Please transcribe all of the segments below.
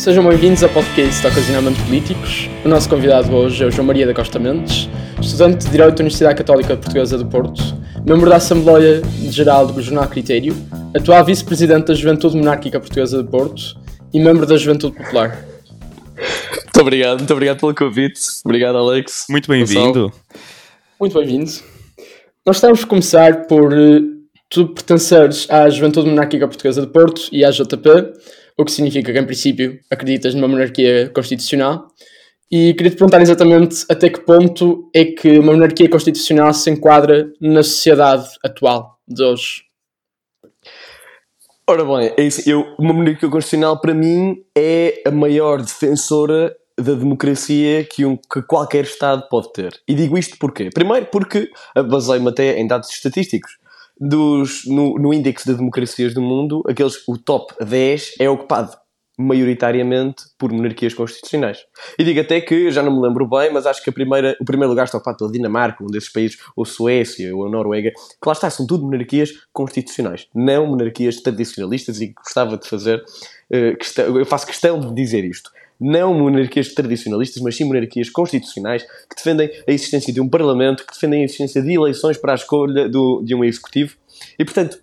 Sejam bem-vindos ao podcast Ocasionalmente Políticos. O nosso convidado hoje é o João Maria da Costa Mendes, estudante de Direito da Universidade Católica Portuguesa do Porto, membro da Assembleia Geral do Jornal Critério, atual vice-presidente da Juventude Monárquica Portuguesa do Porto e membro da Juventude Popular. Muito obrigado, muito obrigado pelo convite. Obrigado, Alex. Muito bem-vindo. Muito bem-vindo. Nós estamos a começar por uh, tu pertenceres à Juventude Monárquica Portuguesa do Porto e à JP, o que significa que, em princípio, acreditas numa monarquia constitucional. E queria te perguntar exatamente até que ponto é que uma monarquia constitucional se enquadra na sociedade atual de hoje. Ora bem, é isso. Eu, uma monarquia constitucional para mim é a maior defensora da democracia que, um, que qualquer Estado pode ter. E digo isto porquê? Primeiro porque baseio-me até em dados estatísticos. Dos, no, no índice de democracias do mundo, aqueles, o top 10 é ocupado maioritariamente por monarquias constitucionais. E digo até que, já não me lembro bem, mas acho que primeira, o primeiro lugar está ocupado pela Dinamarca, um desses países, ou Suécia, ou a Noruega, que lá está, são tudo monarquias constitucionais, não monarquias tradicionalistas, e gostava de fazer, uh, eu faço questão de dizer isto não monarquias tradicionalistas, mas sim monarquias constitucionais que defendem a existência de um parlamento, que defendem a existência de eleições para a escolha do, de um executivo. E, portanto,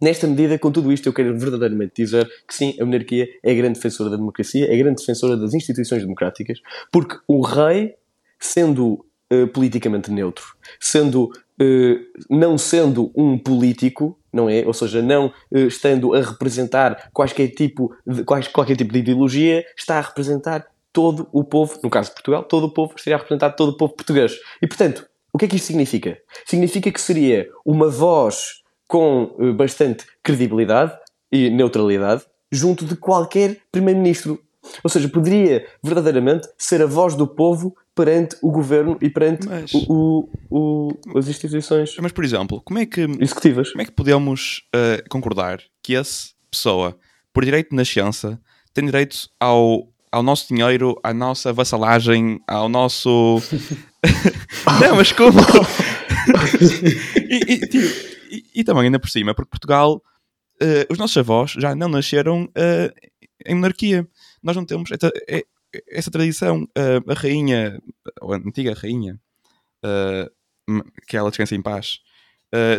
nesta medida, com tudo isto, eu quero verdadeiramente dizer que sim, a monarquia é a grande defensora da democracia, é a grande defensora das instituições democráticas, porque o rei, sendo uh, politicamente neutro, sendo Uh, não sendo um político, não é? Ou seja, não uh, estando a representar quaisquer tipo de, quais, qualquer tipo de ideologia, está a representar todo o povo, no caso de Portugal, todo o povo, estaria a representar todo o povo português. E portanto, o que é que isto significa? Significa que seria uma voz com uh, bastante credibilidade e neutralidade junto de qualquer primeiro-ministro. Ou seja, poderia verdadeiramente ser a voz do povo perante o governo e perante mas, o, o, o, as instituições. Mas, por exemplo, como é que, executivas. Como é que podemos uh, concordar que essa pessoa, por direito de nascença, tem direito ao, ao nosso dinheiro, à nossa vassalagem, ao nosso. Não, mas como? e, e, tipo, e, e, também, ainda por cima, porque Portugal, uh, os nossos avós já não nasceram uh, em monarquia. Nós não temos. É, é, essa tradição, uh, a rainha, ou a antiga rainha, que ela descansa em paz,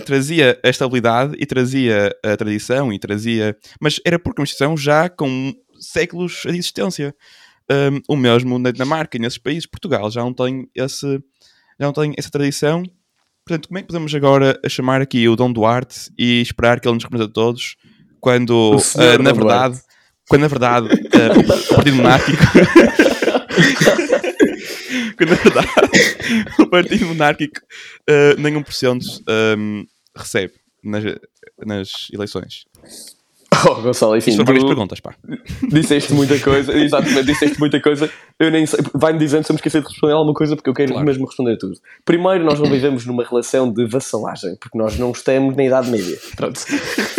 trazia a estabilidade e trazia a tradição e trazia. Mas era porque uma instituição já com séculos de existência. Um, o mesmo na Dinamarca e nesses países, Portugal já não tem esse, já não tem essa tradição. Portanto, como é que podemos agora chamar aqui o Dom Duarte e esperar que ele nos represente a todos quando, uh, na verdade, Duarte quando na verdade uh, o Partido Monárquico. quando na verdade o Partido Monárquico uh, nem 1% um, recebe nas, nas eleições. Oh, Gonçalo, enfim. Isto várias perguntas, pá. Disseste muita coisa, exatamente, disseste muita coisa. Eu nem sei, vai-me dizendo se eu me esquecer de responder alguma coisa, porque eu quero claro. mesmo responder tudo. Primeiro, nós não vivemos numa relação de vassalagem, porque nós não estamos na Idade Média. Pronto.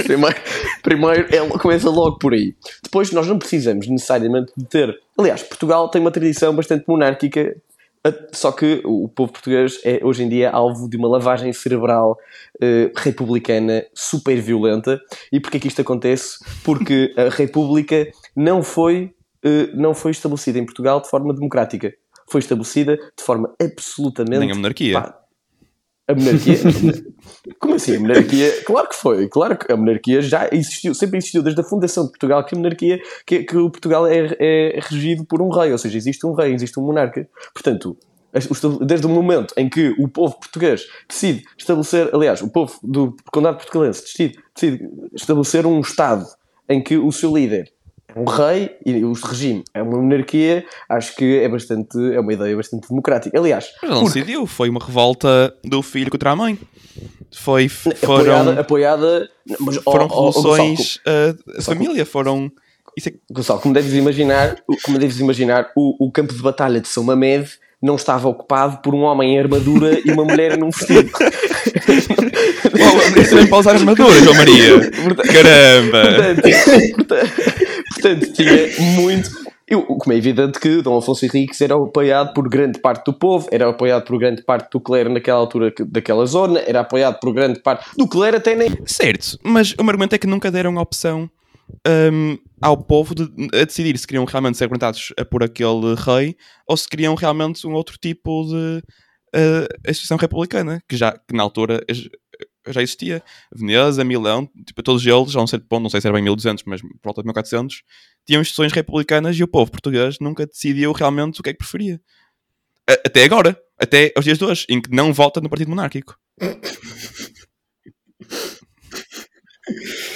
Primeiro, primeiro é, começa logo por aí. Depois, nós não precisamos necessariamente de ter. Aliás, Portugal tem uma tradição bastante monárquica só que o povo português é hoje em dia alvo de uma lavagem cerebral uh, republicana super violenta. E porquê que isto acontece? Porque a República não foi, uh, não foi estabelecida em Portugal de forma democrática. Foi estabelecida de forma absolutamente. Nem a monarquia. Pá, a monarquia? Como assim? A monarquia? Claro que foi. Claro que a monarquia já existiu, sempre existiu desde a fundação de Portugal que a monarquia, que, que o Portugal é, é regido por um rei, ou seja, existe um rei, existe um monarca. Portanto, desde o momento em que o povo português decide estabelecer, aliás, o povo do Condado Portugalense decide, decide estabelecer um Estado em que o seu líder um rei e o regime é uma monarquia, acho que é bastante é uma ideia bastante democrática. Aliás, mas não porque... decidiu, foi uma revolta do filho contra a mãe. Foi foram apoiada, apoiada mas, foram oh, revoluções oh, a família, foram isso é... Gonçalo, como deves imaginar, como deves imaginar, o, o campo de batalha de São Mamed não estava ocupado por um homem em armadura e uma mulher num vestido. Isso nem para usar armadura, João Maria. Caramba! Portanto, portanto, portanto, tinha muito. Eu, como é evidente que Dom Afonso Henriques era apoiado por grande parte do povo, era apoiado por grande parte do clero naquela altura daquela zona, era apoiado por grande parte do clero até nem. Certo, mas o meu argumento é que nunca deram a opção hum, ao povo de, a decidir se queriam realmente ser aguentados por aquele rei ou se queriam realmente um outro tipo de uh, instituição republicana, que já que na altura já existia. Veneza, Milão, tipo, todos eles, já não sei, bom, não sei se era bem 1200, mas por volta de 1400, tinham instituições republicanas e o povo português nunca decidiu realmente o que é que preferia. Até agora, até aos dias de hoje, em que não vota no Partido Monárquico.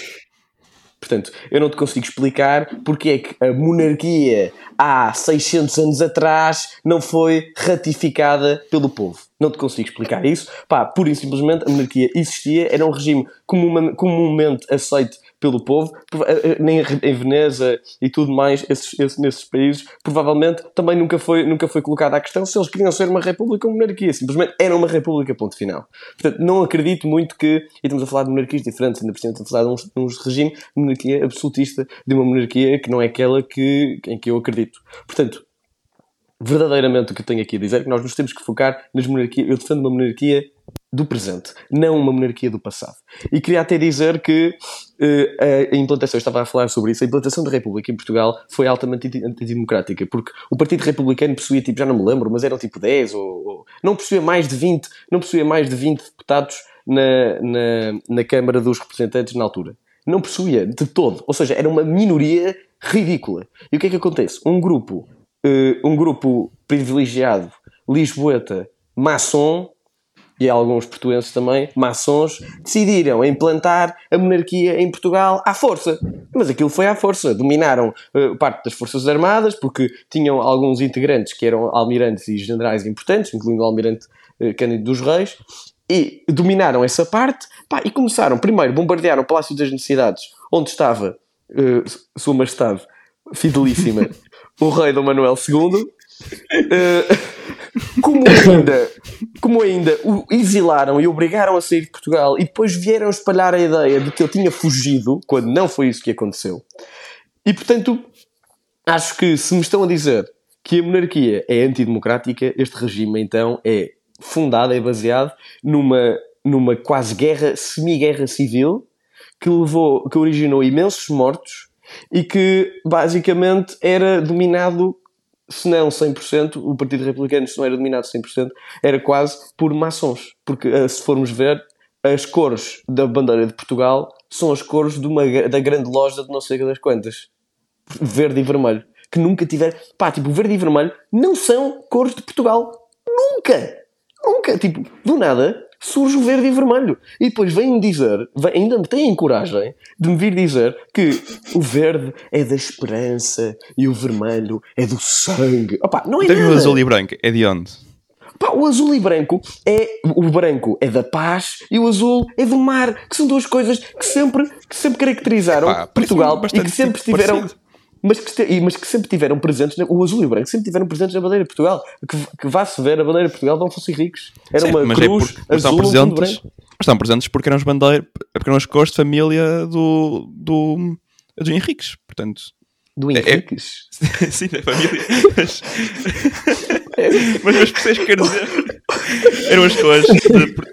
Portanto, eu não te consigo explicar porque é que a monarquia há 600 anos atrás não foi ratificada pelo povo. Não te consigo explicar isso. Pá, pura e simplesmente a monarquia existia, era um regime comumente aceito pelo povo, eh, eh, em Veneza e tudo mais, esses, esses, nesses países, provavelmente também nunca foi, nunca foi colocada a questão se eles queriam ser uma república ou monarquia, simplesmente era uma república, ponto final. Portanto, não acredito muito que, e estamos a falar de monarquias diferentes, ainda por cima estamos a falar de um, de um regime monarquia absolutista, de uma monarquia que não é aquela que, em que eu acredito. Portanto, verdadeiramente o que eu tenho aqui a dizer é que nós nos temos que focar nas monarquias. Eu defendo uma monarquia do presente, não uma monarquia do passado. E queria até dizer que uh, a implantação, eu estava a falar sobre isso, a implantação da República em Portugal foi altamente antidemocrática, porque o Partido Republicano possuía, tipo, já não me lembro, mas eram tipo 10 ou, ou não possuía mais de 20, não possuía mais de 20 deputados na, na, na Câmara dos Representantes na altura. Não possuía de todo, ou seja, era uma minoria ridícula. E o que é que acontece? Um grupo uh, um grupo privilegiado, lisboeta, maçom, e alguns portuenses também, maçons, decidiram implantar a monarquia em Portugal à força. Mas aquilo foi à força. Dominaram uh, parte das Forças Armadas, porque tinham alguns integrantes que eram almirantes e generais importantes, incluindo o almirante uh, Cândido dos Reis, e dominaram essa parte pá, e começaram, primeiro, bombardear o Palácio das Necessidades, onde estava uh, Sua Majestade Fidelíssima o rei Dom Manuel II, uh, como ainda, como ainda o exilaram e obrigaram a sair de Portugal e depois vieram espalhar a ideia de que ele tinha fugido, quando não foi isso que aconteceu. E portanto, acho que se me estão a dizer que a monarquia é antidemocrática, este regime então é fundado, é baseado numa, numa quase guerra, semi-guerra civil que levou, que originou imensos mortos e que basicamente era dominado, se não 100%, o Partido Republicano, se não era dominado 100%, era quase por maçons. Porque eh, se formos ver, as cores da bandeira de Portugal são as cores de uma, da grande loja de não sei das quantas. Verde e vermelho. Que nunca tiver. Pá, tipo, verde e vermelho não são cores de Portugal. Nunca! Nunca! Tipo, do nada, surge o verde e vermelho. E depois vêm dizer, ainda me têm coragem de me vir dizer que o verde é da esperança e o vermelho é do sangue. Opa, não é então, nada. o azul e branco é de onde? Pá, o azul e branco é o branco é da paz e o azul é do mar, que são duas coisas que sempre que sempre caracterizaram Pá, Portugal e que sempre estiveram parecido mas que, mas que sempre tiveram presentes, o azul e o branco sempre tiveram presentes na bandeira de Portugal. Que, que vá-se ver a bandeira de Portugal, não fossem ricos. Era Sim, uma cruz é por, azul presentes, branco. Mas estão presentes porque eram as bandeiras, porque eram as cores de família do, do, do Henriques, portanto... Do Henriques? É, é, sim, da família. Mas, mas as pessoas que quero dizer eram as cores de,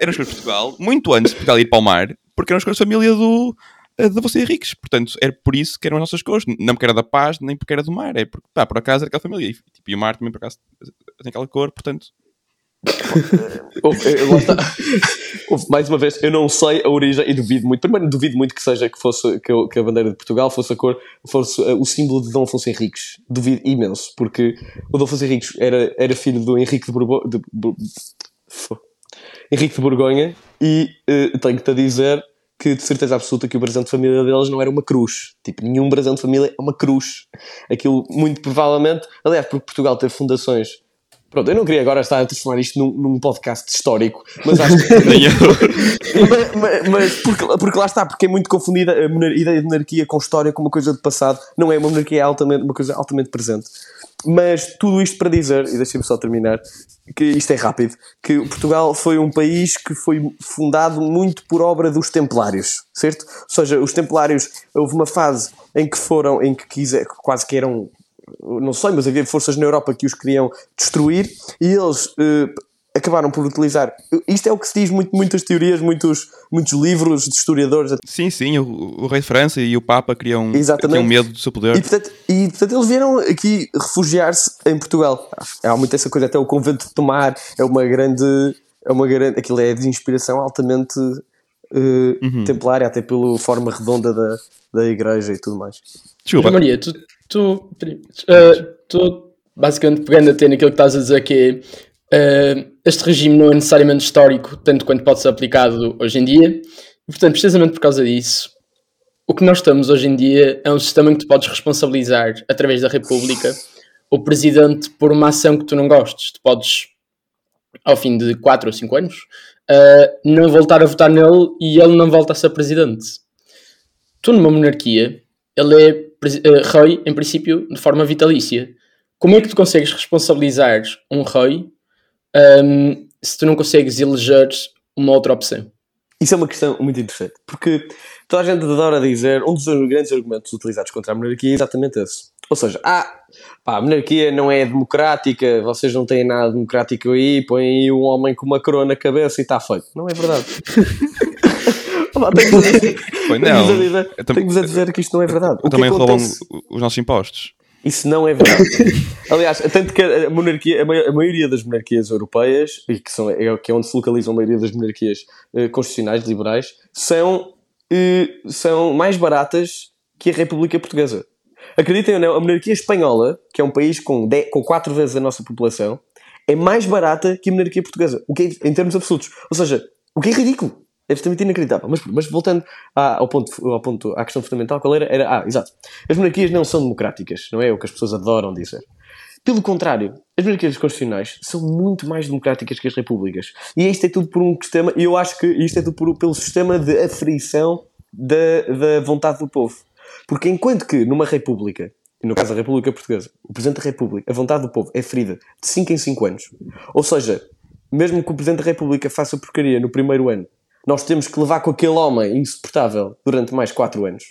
eram as cores de Portugal, muito antes de Portugal ir para o mar, porque eram as cores de família do de você ricos. Portanto, é por isso que eram as nossas cores. Não porque era da paz, nem porque era do mar. É porque, pá, por acaso era aquela família. E, tipo, e o mar também, por acaso, tem aquela cor, portanto. mais uma vez, eu não sei a origem e duvido muito. Primeiro, duvido muito que seja que fosse que, que a bandeira de Portugal fosse a cor, fosse uh, o símbolo de Dom Afonso Henriques. Duvido imenso, porque o Dom Afonso Henriques era, era filho do Henrique de, Bourbo, de, de Henrique de Borgonha e uh, tenho-te a dizer que de certeza absoluta que o brasão de família deles não era uma cruz. Tipo, nenhum brasão de família é uma cruz. Aquilo, muito provavelmente, aliás, porque Portugal teve fundações. Pronto, eu não queria agora estar a transformar isto num, num podcast histórico, mas acho que. mas, mas, mas porque, porque, lá está, porque é muito confundida a ideia de monarquia com história, com uma coisa do passado. Não é uma monarquia, é altamente, uma coisa altamente presente. Mas tudo isto para dizer, e deixem-me só terminar, que isto é rápido, que Portugal foi um país que foi fundado muito por obra dos templários, certo? Ou seja, os templários, houve uma fase em que foram, em que quiser, quase que eram, não sei, mas havia forças na Europa que os queriam destruir, e eles, eh, acabaram por utilizar. Isto é o que se diz muito, muitas teorias, muitos, muitos livros de historiadores. Sim, sim, o, o rei de França e o Papa criam, tinham medo do seu poder. E portanto, e, portanto eles vieram aqui refugiar-se em Portugal. Há muito essa coisa, até o convento de Tomar é uma grande. É uma grande aquilo é de inspiração altamente uh, templária, até pela forma redonda da, da igreja e tudo mais. Desculpa. Maria, tu, tu, uh, tu basicamente pegando até naquilo que estás a dizer que é, uh, este regime não é necessariamente histórico, tanto quanto pode ser aplicado hoje em dia, e portanto, precisamente por causa disso, o que nós estamos hoje em dia é um sistema em que tu podes responsabilizar, através da República, o presidente por uma ação que tu não gostes. Tu podes, ao fim de 4 ou 5 anos, uh, não voltar a votar nele e ele não volta a ser presidente. Tu, numa monarquia, ele é uh, rei, em princípio, de forma vitalícia. Como é que tu consegues responsabilizar um rei um, se tu não consegues eleger uma outra opção? Isso é uma questão muito interessante, porque toda a gente adora dizer, um dos grandes argumentos utilizados contra a monarquia é exatamente esse. Ou seja, ah, pá, a monarquia não é democrática, vocês não têm nada democrático aí, põem aí um homem com uma coroa na cabeça e está feito. Não é verdade. Tenho-vos a, dizer que isto não é verdade. O também roubam os nossos impostos. Isso não é verdade. Aliás, tanto que a monarquia, a maioria das monarquias europeias, e que, são, é, que é onde se localizam a maioria das monarquias eh, constitucionais liberais, são, eh, são mais baratas que a República Portuguesa. Acreditem ou não, a monarquia espanhola, que é um país com, 10, com 4 vezes a nossa população, é mais barata que a monarquia portuguesa, o que é, em termos absolutos. Ou seja, o que é ridículo. É absolutamente inacreditável. Mas, mas voltando ao, ponto, ao ponto, à questão fundamental, qual era? Era, ah, exato. As monarquias não são democráticas, não é o que as pessoas adoram dizer. Pelo contrário, as monarquias constitucionais são muito mais democráticas que as repúblicas. E isto é tudo por um sistema, e eu acho que isto é tudo por, pelo sistema de aferição da, da vontade do povo. Porque enquanto que numa república, no caso da República Portuguesa, o Presidente da República, a vontade do povo é ferida de 5 em 5 anos, ou seja, mesmo que o Presidente da República faça porcaria no primeiro ano nós temos que levar com aquele homem insuportável durante mais 4 anos.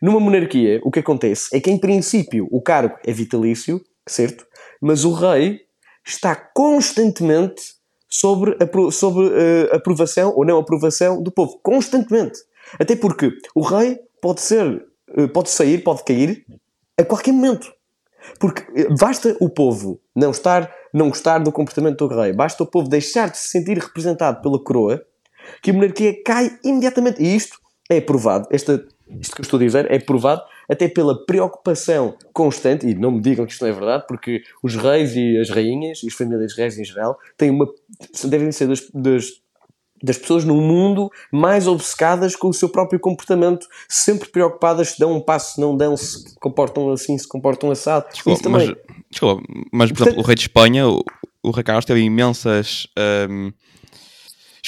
Numa monarquia, o que acontece é que, em princípio, o cargo é vitalício, certo? Mas o rei está constantemente sobre a sobre, uh, aprovação ou não aprovação do povo. Constantemente. Até porque o rei pode ser, uh, pode sair, pode cair a qualquer momento. Porque eh, basta o povo não estar, não gostar do comportamento do rei, basta o povo deixar de se sentir representado pela coroa que a monarquia cai imediatamente. E isto é provado, esta, isto que eu estou a dizer é provado até pela preocupação constante, e não me digam que isto não é verdade, porque os reis e as rainhas, e as famílias reis em geral, têm uma, devem ser das, das, das pessoas no mundo mais obcecadas com o seu próprio comportamento, sempre preocupadas se dão um passo, se não dão, se comportam assim, se comportam assado. Desculpa, também. Mas, desculpa, mas por Portanto, exemplo, o rei de Espanha, o, o rei Carlos, teve imensas. Um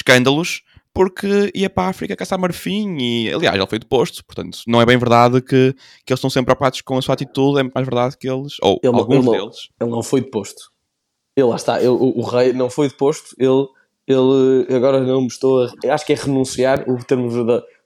escândalos porque ia para a África caçar marfim e, aliás, ele foi deposto, portanto, não é bem verdade que, que eles estão sempre preocupados com a sua atitude, é mais verdade que eles, ou ele, alguns ele, deles. Ele não foi deposto. Ele, lá está, ele, o, o, rei não foi deposto, ele, ele agora não me estou a, acho que é renunciar, o termo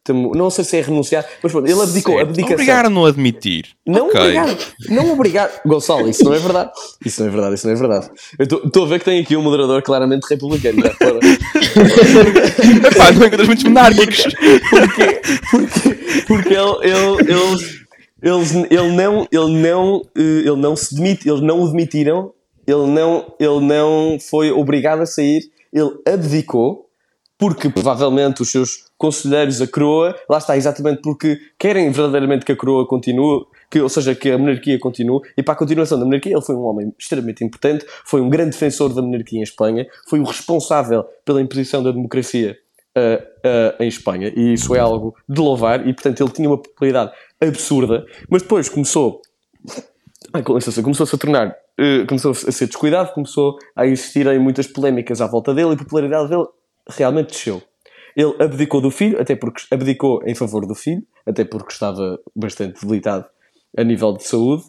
verdade, não sei se é renunciar, mas pronto, ele abdicou. Certo. Abdicação. Obrigaram-no a admitir. Não okay. obrigaram, não obrigaram. Gonçalo, isso não é verdade. Isso não é verdade, isso não é verdade. Eu estou a ver que tem aqui um moderador claramente republicano. Já, fora. Epá, não encontras muitos monárquicos. Porque, porque, porque ele, ele, eles, eles, ele, não, ele, não, eh, ele não se demite, eles não o demitiram, ele não, ele não foi obrigado a sair, ele abdicou porque provavelmente os seus conselheiros, a coroa, lá está, exatamente porque querem verdadeiramente que a coroa continue, que, ou seja, que a monarquia continue, e para a continuação da monarquia ele foi um homem extremamente importante, foi um grande defensor da monarquia em Espanha, foi o responsável pela imposição da democracia uh, uh, em Espanha, e isso é algo de louvar, e portanto ele tinha uma popularidade absurda, mas depois começou, ai, com começou-se a tornar, uh, começou a ser descuidado, começou a existirem muitas polémicas à volta dele, e a popularidade dele realmente desceu. Ele abdicou do filho, até porque abdicou em favor do filho, até porque estava bastante debilitado a nível de saúde.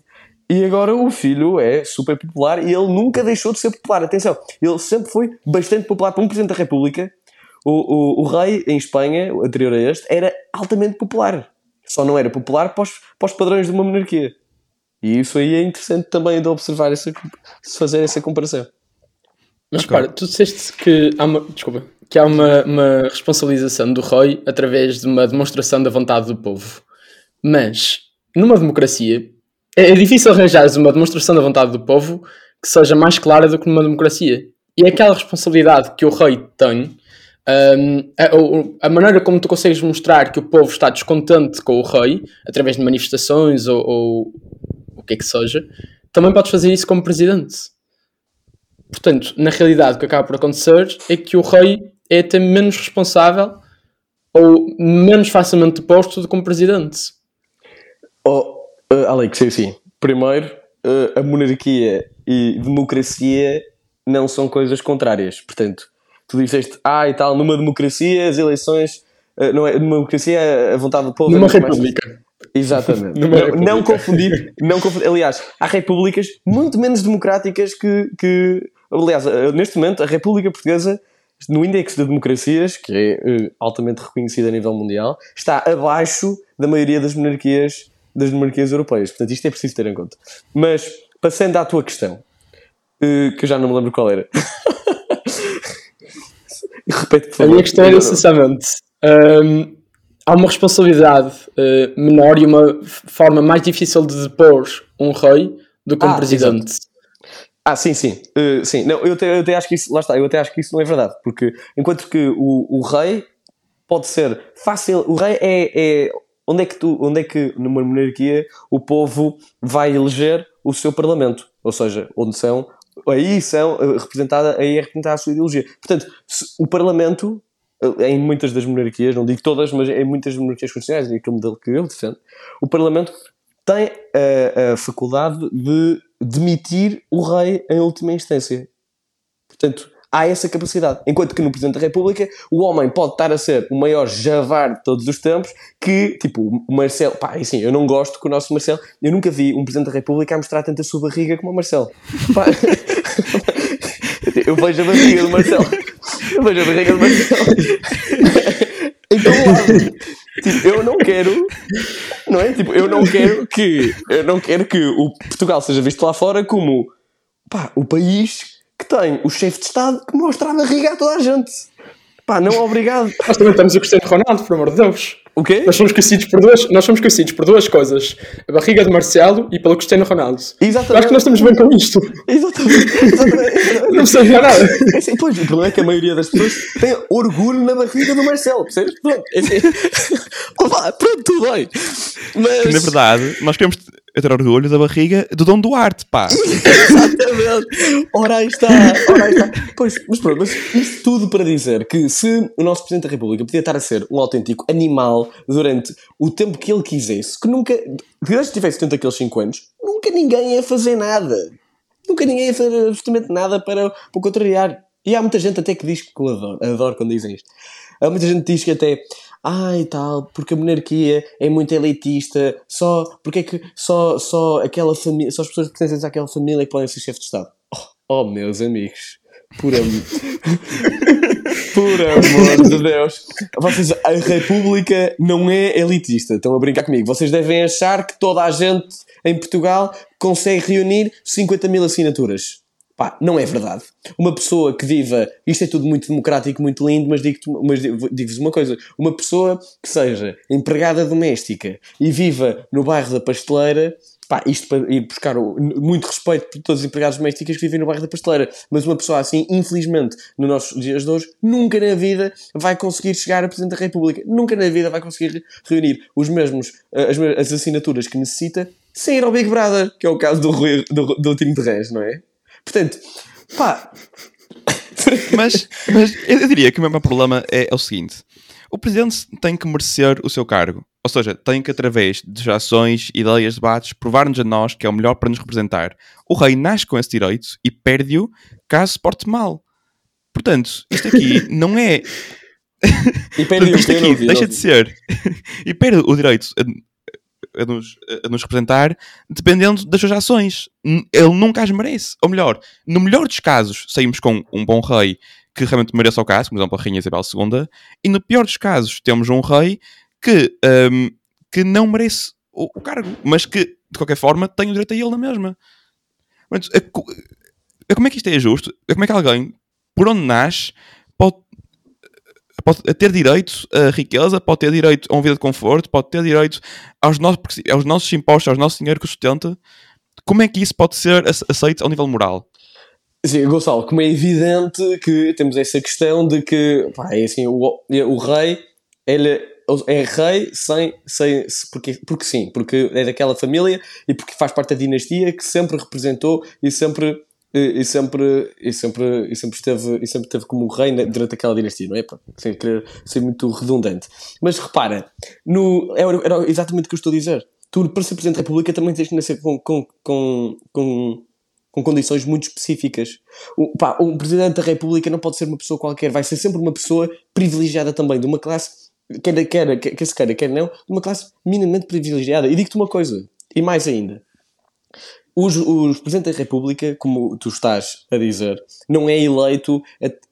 E agora o filho é super popular e ele nunca deixou de ser popular. Atenção, ele sempre foi bastante popular para um Presidente da República. O, o, o rei em Espanha, anterior a este, era altamente popular. Só não era popular para os, para os padrões de uma monarquia. E isso aí é interessante também de observar, essa, fazer essa comparação. Mas okay. tu disseste que há uma, desculpa, que há uma, uma responsabilização do rei através de uma demonstração da vontade do povo. Mas, numa democracia, é, é difícil arranjar uma demonstração da vontade do povo que seja mais clara do que numa democracia. E é aquela responsabilidade que o rei tem, um, a, a, maneira como tu consegues mostrar que o povo está descontente com o rei, através de manifestações ou, ou o que é que seja, também podes fazer isso como presidente. Portanto, na realidade, o que acaba por acontecer é que o rei é até menos responsável ou menos facilmente deposto do que um presidente. Oh, uh, Alex, sim, sim. Primeiro, uh, a monarquia e democracia não são coisas contrárias. Portanto, tu disseste, ah, e tal, numa democracia as eleições. Uh, não é, numa democracia a vontade do povo. Numa é república. Mais... Exatamente. não, não, confundir, não confundir. Aliás, há repúblicas muito menos democráticas que, que. Aliás, neste momento, a República Portuguesa no índice de democracias, que é uh, altamente reconhecido a nível mundial, está abaixo da maioria das monarquias, das monarquias europeias. Portanto, isto é preciso ter em conta. Mas, passando à tua questão, uh, que eu já não me lembro qual era. Repete, por favor. A minha questão era, essencialmente, um, há uma responsabilidade uh, menor e uma forma mais difícil de depor um rei do que um ah, presidente. Exato. Ah, sim, sim. Uh, sim. Não, eu, até, eu até acho que isso, lá está, eu até acho que isso não é verdade, porque enquanto que o, o rei pode ser fácil, o rei é, é onde é que tu, onde é que numa monarquia o povo vai eleger o seu parlamento, ou seja, onde são, aí são eh, representada, aí é representada a sua ideologia. Portanto, o parlamento eh, em muitas das monarquias, não digo todas, mas em muitas monarquias constitucionais, e aquele modelo que eu defendo, o parlamento tem a, a faculdade de demitir o rei em última instância. Portanto, há essa capacidade. Enquanto que no Presidente da República, o homem pode estar a ser o maior javar de todos os tempos, que, tipo, o Marcelo, pá, assim, eu não gosto que o nosso Marcelo, eu nunca vi um Presidente da República a mostrar tanta sua barriga como o Marcelo. Pá, eu vejo a barriga do Marcelo. Eu vejo a barriga do Marcelo. Então, tipo, eu não quero, não é? Tipo, eu não quero que, eu não quero que o Portugal seja visto lá fora como, pá, o país que tem o chefe de Estado que mostra a barriga a toda a gente. Pá, não obrigado. Nós também estamos a Cristiano Ronaldo, por amor de Deus. O quê? Nós somos conhecidos por duas, nós somos conhecidos por duas coisas: a barriga de Marcelo e pelo Cristiano Ronaldo. Exatamente. acho que nós estamos bem com isto. Exatamente. Exatamente. não sei nada. É assim, pois, o problema é que a maioria das pessoas tem orgulho na barriga do Marcelo, percebes? Pronto, é assim. Opa, pronto, tudo bem. Mas... Na verdade, nós queremos eu ter orgulho da barriga do Dom Duarte, pá. Exatamente. Ora aí está, ora aí está. Pois, mas pronto, mas isto tudo para dizer que se o nosso Presidente da República podia estar a ser um autêntico animal durante o tempo que ele quisesse, que nunca, que desde tivesse tanto aqueles 5 anos, nunca ninguém ia fazer nada. Nunca ninguém ia fazer absolutamente nada para, para o contrariar. E há muita gente até que diz que eu adoro, adoro quando dizem isto. Há muita gente que diz que até e tal, porque a monarquia é muito elitista, só, porque é que só, só aquela família, só as pessoas pertencentes àquela família que podem ser chefe de Estado. Oh, oh meus amigos, por amor, por amor de Deus, vocês, a República não é elitista, estão a brincar comigo, vocês devem achar que toda a gente em Portugal consegue reunir 50 mil assinaturas. Pá, não é verdade. Uma pessoa que viva, isto é tudo muito democrático, muito lindo, mas digo-vos digo uma coisa: uma pessoa que seja empregada doméstica e viva no bairro da Pasteleira, pá, isto para ir buscar muito respeito por todos os empregados domésticos que vivem no bairro da Pasteleira, mas uma pessoa assim, infelizmente, nos nossos dias de hoje, nunca na vida vai conseguir chegar a Presidente da República, nunca na vida vai conseguir reunir os mesmos, eh, as, as assinaturas que necessita sem ir ao Big Brother, que é o caso do, do, do de Reis, não é? Portanto, pá. mas, mas eu diria que o meu problema é, é o seguinte: o presidente tem que merecer o seu cargo. Ou seja, tem que, através de ações, ideias, debates, provar-nos a nós que é o melhor para nos representar. O rei nasce com esse direito e perde-o caso se porte mal. Portanto, isto aqui não é. E perde isto aqui deixa de ser. e perde o direito a nos, a nos representar dependendo das suas ações. Ele nunca as merece. Ou melhor, no melhor dos casos, saímos com um bom rei que realmente mereça o caso, como exemplo a Rainha Isabel II, e no pior dos casos, temos um rei que, um, que não merece o, o, cargo, mas que, de qualquer forma, tem o direito a ele na mesma. Mas, como é que isto é justo? Como é que alguém por onde nasce, pode, ter direito a riqueza, pode ter direito a uma vida de conforto, pode ter direito aos nossos, aos nossos impostos, aos nossos dinheiro que sustenta. Como é que isso pode ser aceito ao nível moral? Sim, Gonçalo, como é evidente que temos essa questão de que, pá, é assim, o, o rei, ele é rei sem, sem porque, porque sim, porque é daquela família e porque faz parte da dinastia que sempre representou e sempre e, sempre, e, sempre, e, sempre esteve, e sempre esteve como rei durante aquela dinastia, não é? Sem querer ser muito redundante. Mas repara, no, era, era exatamente o que eu estou a dizer. Tu, para ser Presidente da República, também tens que nascer com, com, com, com, com condições muito específicas. O, pá, um Presidente da República não pode ser uma pessoa qualquer, vai ser sempre uma pessoa privilegiada também, de uma classe, quer, quer, quer, quer se queira, quer não, de uma classe minimamente privilegiada. E digo-te uma coisa, e mais ainda os, os Presidente da República, como tu estás a dizer, não é eleito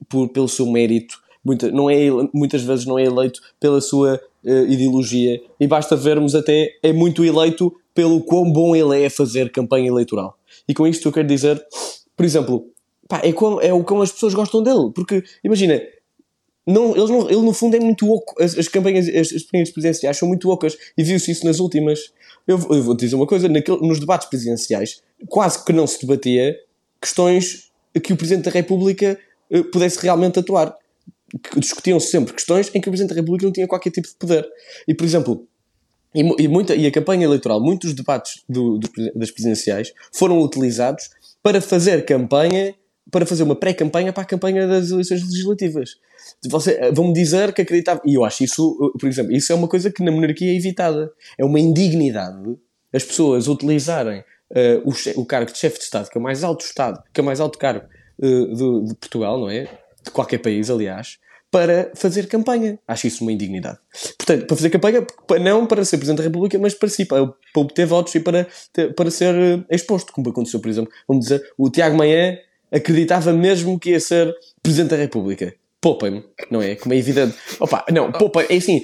por, pelo seu mérito, muita, não é, muitas vezes não é eleito pela sua uh, ideologia, e basta vermos até, é muito eleito pelo quão bom ele é a fazer campanha eleitoral. E com isto eu quero dizer, por exemplo, pá, é, é o quão as pessoas gostam dele, porque imagina, não, eles não, ele no fundo é muito oco. As, as campanhas, as, as presidenciais são muito ocas e viu-se isso nas últimas. Eu, eu vou dizer uma coisa: naquele, nos debates presidenciais, quase que não se debatia questões que o Presidente da República uh, pudesse realmente atuar. Discutiam-se sempre questões em que o Presidente da República não tinha qualquer tipo de poder. E, por exemplo, e, e, muita, e a campanha eleitoral, muitos debates do, do, das presidenciais foram utilizados para fazer campanha, para fazer uma pré-campanha para a campanha das eleições legislativas. Você, eh, vão-me dizer que acreditava. E eu acho isso, eh, por exemplo, isso é uma coisa que na monarquia é evitada. É uma indignidade as pessoas utilizarem uh, o, o, cargo de chefe de Estado, que é o mais alto Estado, que é o mais alto cargo uh, de, de, Portugal, não é? De qualquer país, aliás, para fazer campanha. Acho isso uma indignidade. Portanto, para fazer campanha, não para ser Presidente da República, mas para si, para, para obter votos e para, para ser exposto, como aconteceu, por exemplo, vamos dizer, o Tiago Manhã acreditava mesmo que ia ser Presidente da República poupem-me, não é? Como é evidente. Opa, não, poupa, é assim,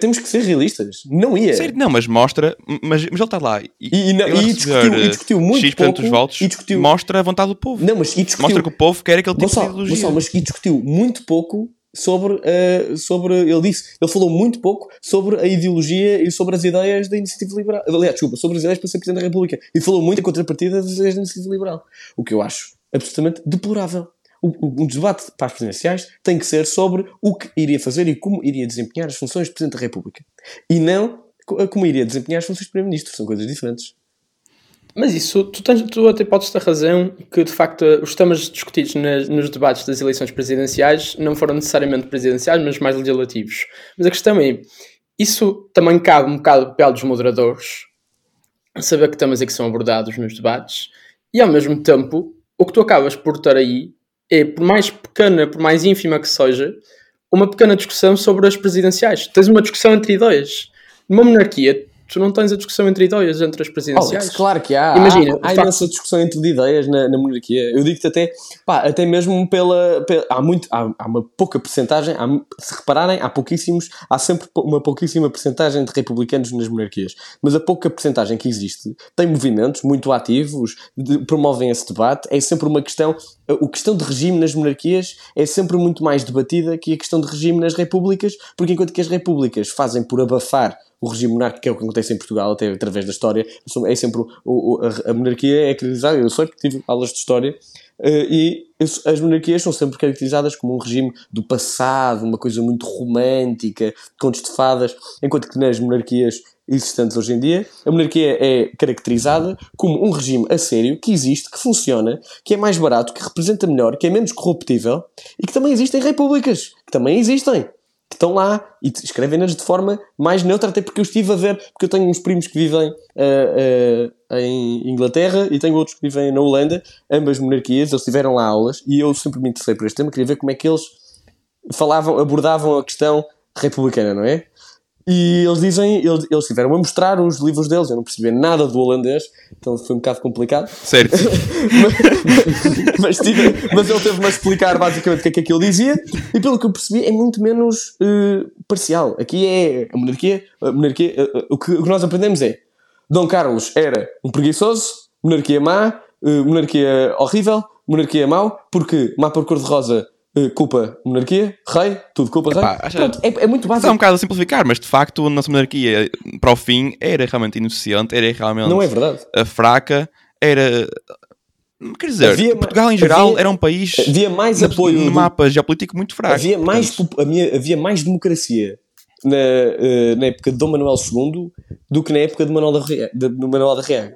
temos que ser realistas. Não ia. Sério, não, mas mostra, mas, mas ele está lá e, e, não, e, discutiu, e discutiu muito X pouco. Votos, e discutiu, mostra a vontade do povo. Não, mas discutiu, mostra que o povo quer aquele tipo Gonçalo, de ideologia. Gonçalo, mas e discutiu muito pouco sobre, uh, sobre, ele disse, ele falou muito pouco sobre a ideologia e sobre as ideias da Iniciativa Liberal. Aliás, desculpa, sobre as ideias para ser Presidente da República. E falou muito em contrapartida das ideias da Iniciativa Liberal. O que eu acho absolutamente deplorável o, o, debate para as presidenciais tem que ser sobre o que iria fazer e como iria desempenhar as funções de Presidente da República. E não como iria desempenhar as funções de Primeiro-Ministro. São coisas diferentes. Mas isso, tu, tens, tu até podes ter razão que, de facto, os temas discutidos nas, nos debates das eleições presidenciais não foram necessariamente presidenciais, mas mais legislativos. Mas a questão é, isso também cabe um bocado do papel dos moderadores, saber que temas é que são abordados nos debates, e ao mesmo tempo, o que tu acabas por ter aí é, por mais pequena, por mais ínfima que seja, uma pequena discussão sobre as presidenciais. Tens uma discussão entre ideias. Numa monarquia, tu não tens a discussão entre ideias entre as presidenciais. Alex, claro que há. Imagina, há, há imensa discussão entre ideias na, na monarquia. Eu digo-te até, pá, até mesmo pela. pela há, muito, há, há, uma pouca percentagem, há, se repararem, há pouquíssimos, há sempre uma pouquíssima percentagem de republicanos nas monarquias. Mas a pouca percentagem que existe tem movimentos muito ativos, de, promovem esse debate. É sempre uma questão. A questão de regime nas monarquias é sempre muito mais debatida que a questão de regime nas repúblicas, porque enquanto que as repúblicas fazem por abafar o regime monárquico, é o que acontece em Portugal, até através da história, é sempre o, o, a, a, monarquia é caracterizada, eu sei porque tive aulas de história, uh, e as monarquias são sempre caracterizadas como um regime do passado, uma coisa muito romântica, contos de fadas, enquanto que nas monarquias existentes hoje em dia, a monarquia é caracterizada como um regime a sério, que existe, que funciona, que é mais barato, que representa melhor, que é menos corruptível e que também existem repúblicas, que também existem que estão lá e escrevem-nas de forma mais neutra, até porque eu estive a ver, porque eu tenho uns primos que vivem uh, uh, em Inglaterra e tenho outros que vivem na Holanda, ambas monarquias, eles tiveram lá aulas e eu sempre me interessei por este tema, queria ver como é que eles falavam, abordavam a questão republicana, não é? E eles dizem, eles, eles tiveram a mostrar os livros deles, eu não percebi nada do holandês, então foi um bocado complicado. Certo. mas, mas, tive, mas, ele teve-me a explicar basicamente o que é que aquilo dizia, e pelo que eu percebi é muito menos uh, parcial. Aqui é a monarquia, a monarquia uh, o, que, o que nós aprendemos é Dom Carlos era um preguiçoso, monarquia má, uh, monarquia horrível, monarquia mau, porque mapa cor-de-rosa uh, culpa monarquia, rei, tudo culpa Epá, rei. Pronto, é, é muito é básico. um bocado a simplificar, mas de facto a nossa monarquia, para o fim, era realmente inocente, era realmente Não é verdade. a fraca, era. Quer dizer, Havia Portugal em geral havia- era um país Havia mais apoio. no do- mapa geopolítico muito fraco. havia, mais, portanto, havia, mais democracia na, eh, na época de Dom Manuel II do que na época de Manuel da, Rea- de, de Manuel da Reaga.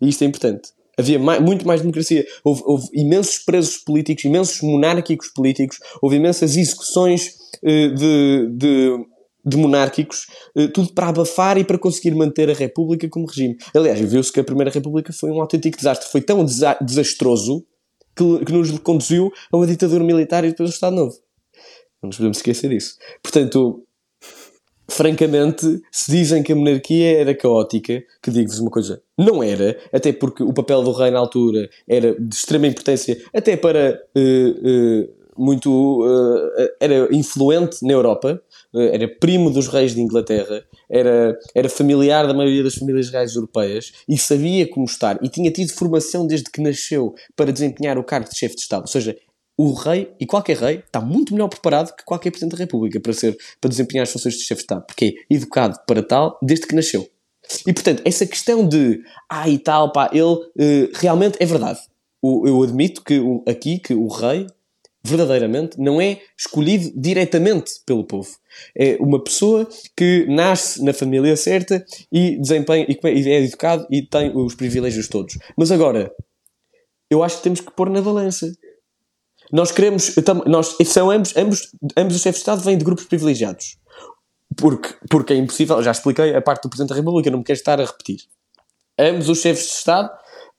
E isto é importante. Havia mai- muito mais democracia. Houve, houve imensos presos políticos, imensos monárquicos políticos, houve imensas execuções eh, de, de, de monárquicos, eh, tudo para abafar e para conseguir manter a República como regime. Aliás, viu-se que a Primeira República foi um autêntico desastre. Foi tão desa- desastroso que, que nos conduziu a uma ditadura militar e depois um Estado Novo. Não nos podemos esquecer disso. Portanto, francamente, se dizem que a monarquia era caótica, que digo-vos uma coisa, não era, até porque o papel do rei na altura era de extrema importância, até para eh, eh, muito. eh, era influente na Europa, era primo dos reis de Inglaterra, era, era familiar da maioria das famílias reais europeias e sabia como estar e tinha tido formação desde que nasceu para desempenhar o cargo de chefe de Estado. Ou seja, o rei e qualquer rei está muito melhor preparado que qualquer presidente da República para, ser, para desempenhar as funções de chefe de Estado, porque é educado para tal desde que nasceu. E portanto, essa questão de ah e tal, pá, ele eh, realmente é verdade. O- eu admito que o- aqui que o rei verdadeiramente não é escolhido diretamente pelo povo. É uma pessoa que nasce na família certa e desempenha e é educado e tem os privilégios todos. Mas agora, eu acho que temos que pôr na balança. Nós queremos, nós, são ambos, ambos, ambos os chefes de Estado vêm de grupos privilegiados. Porque, porque é impossível, já expliquei a parte do Presidente da República, não me quero estar a repetir. Ambos os chefes de Estado,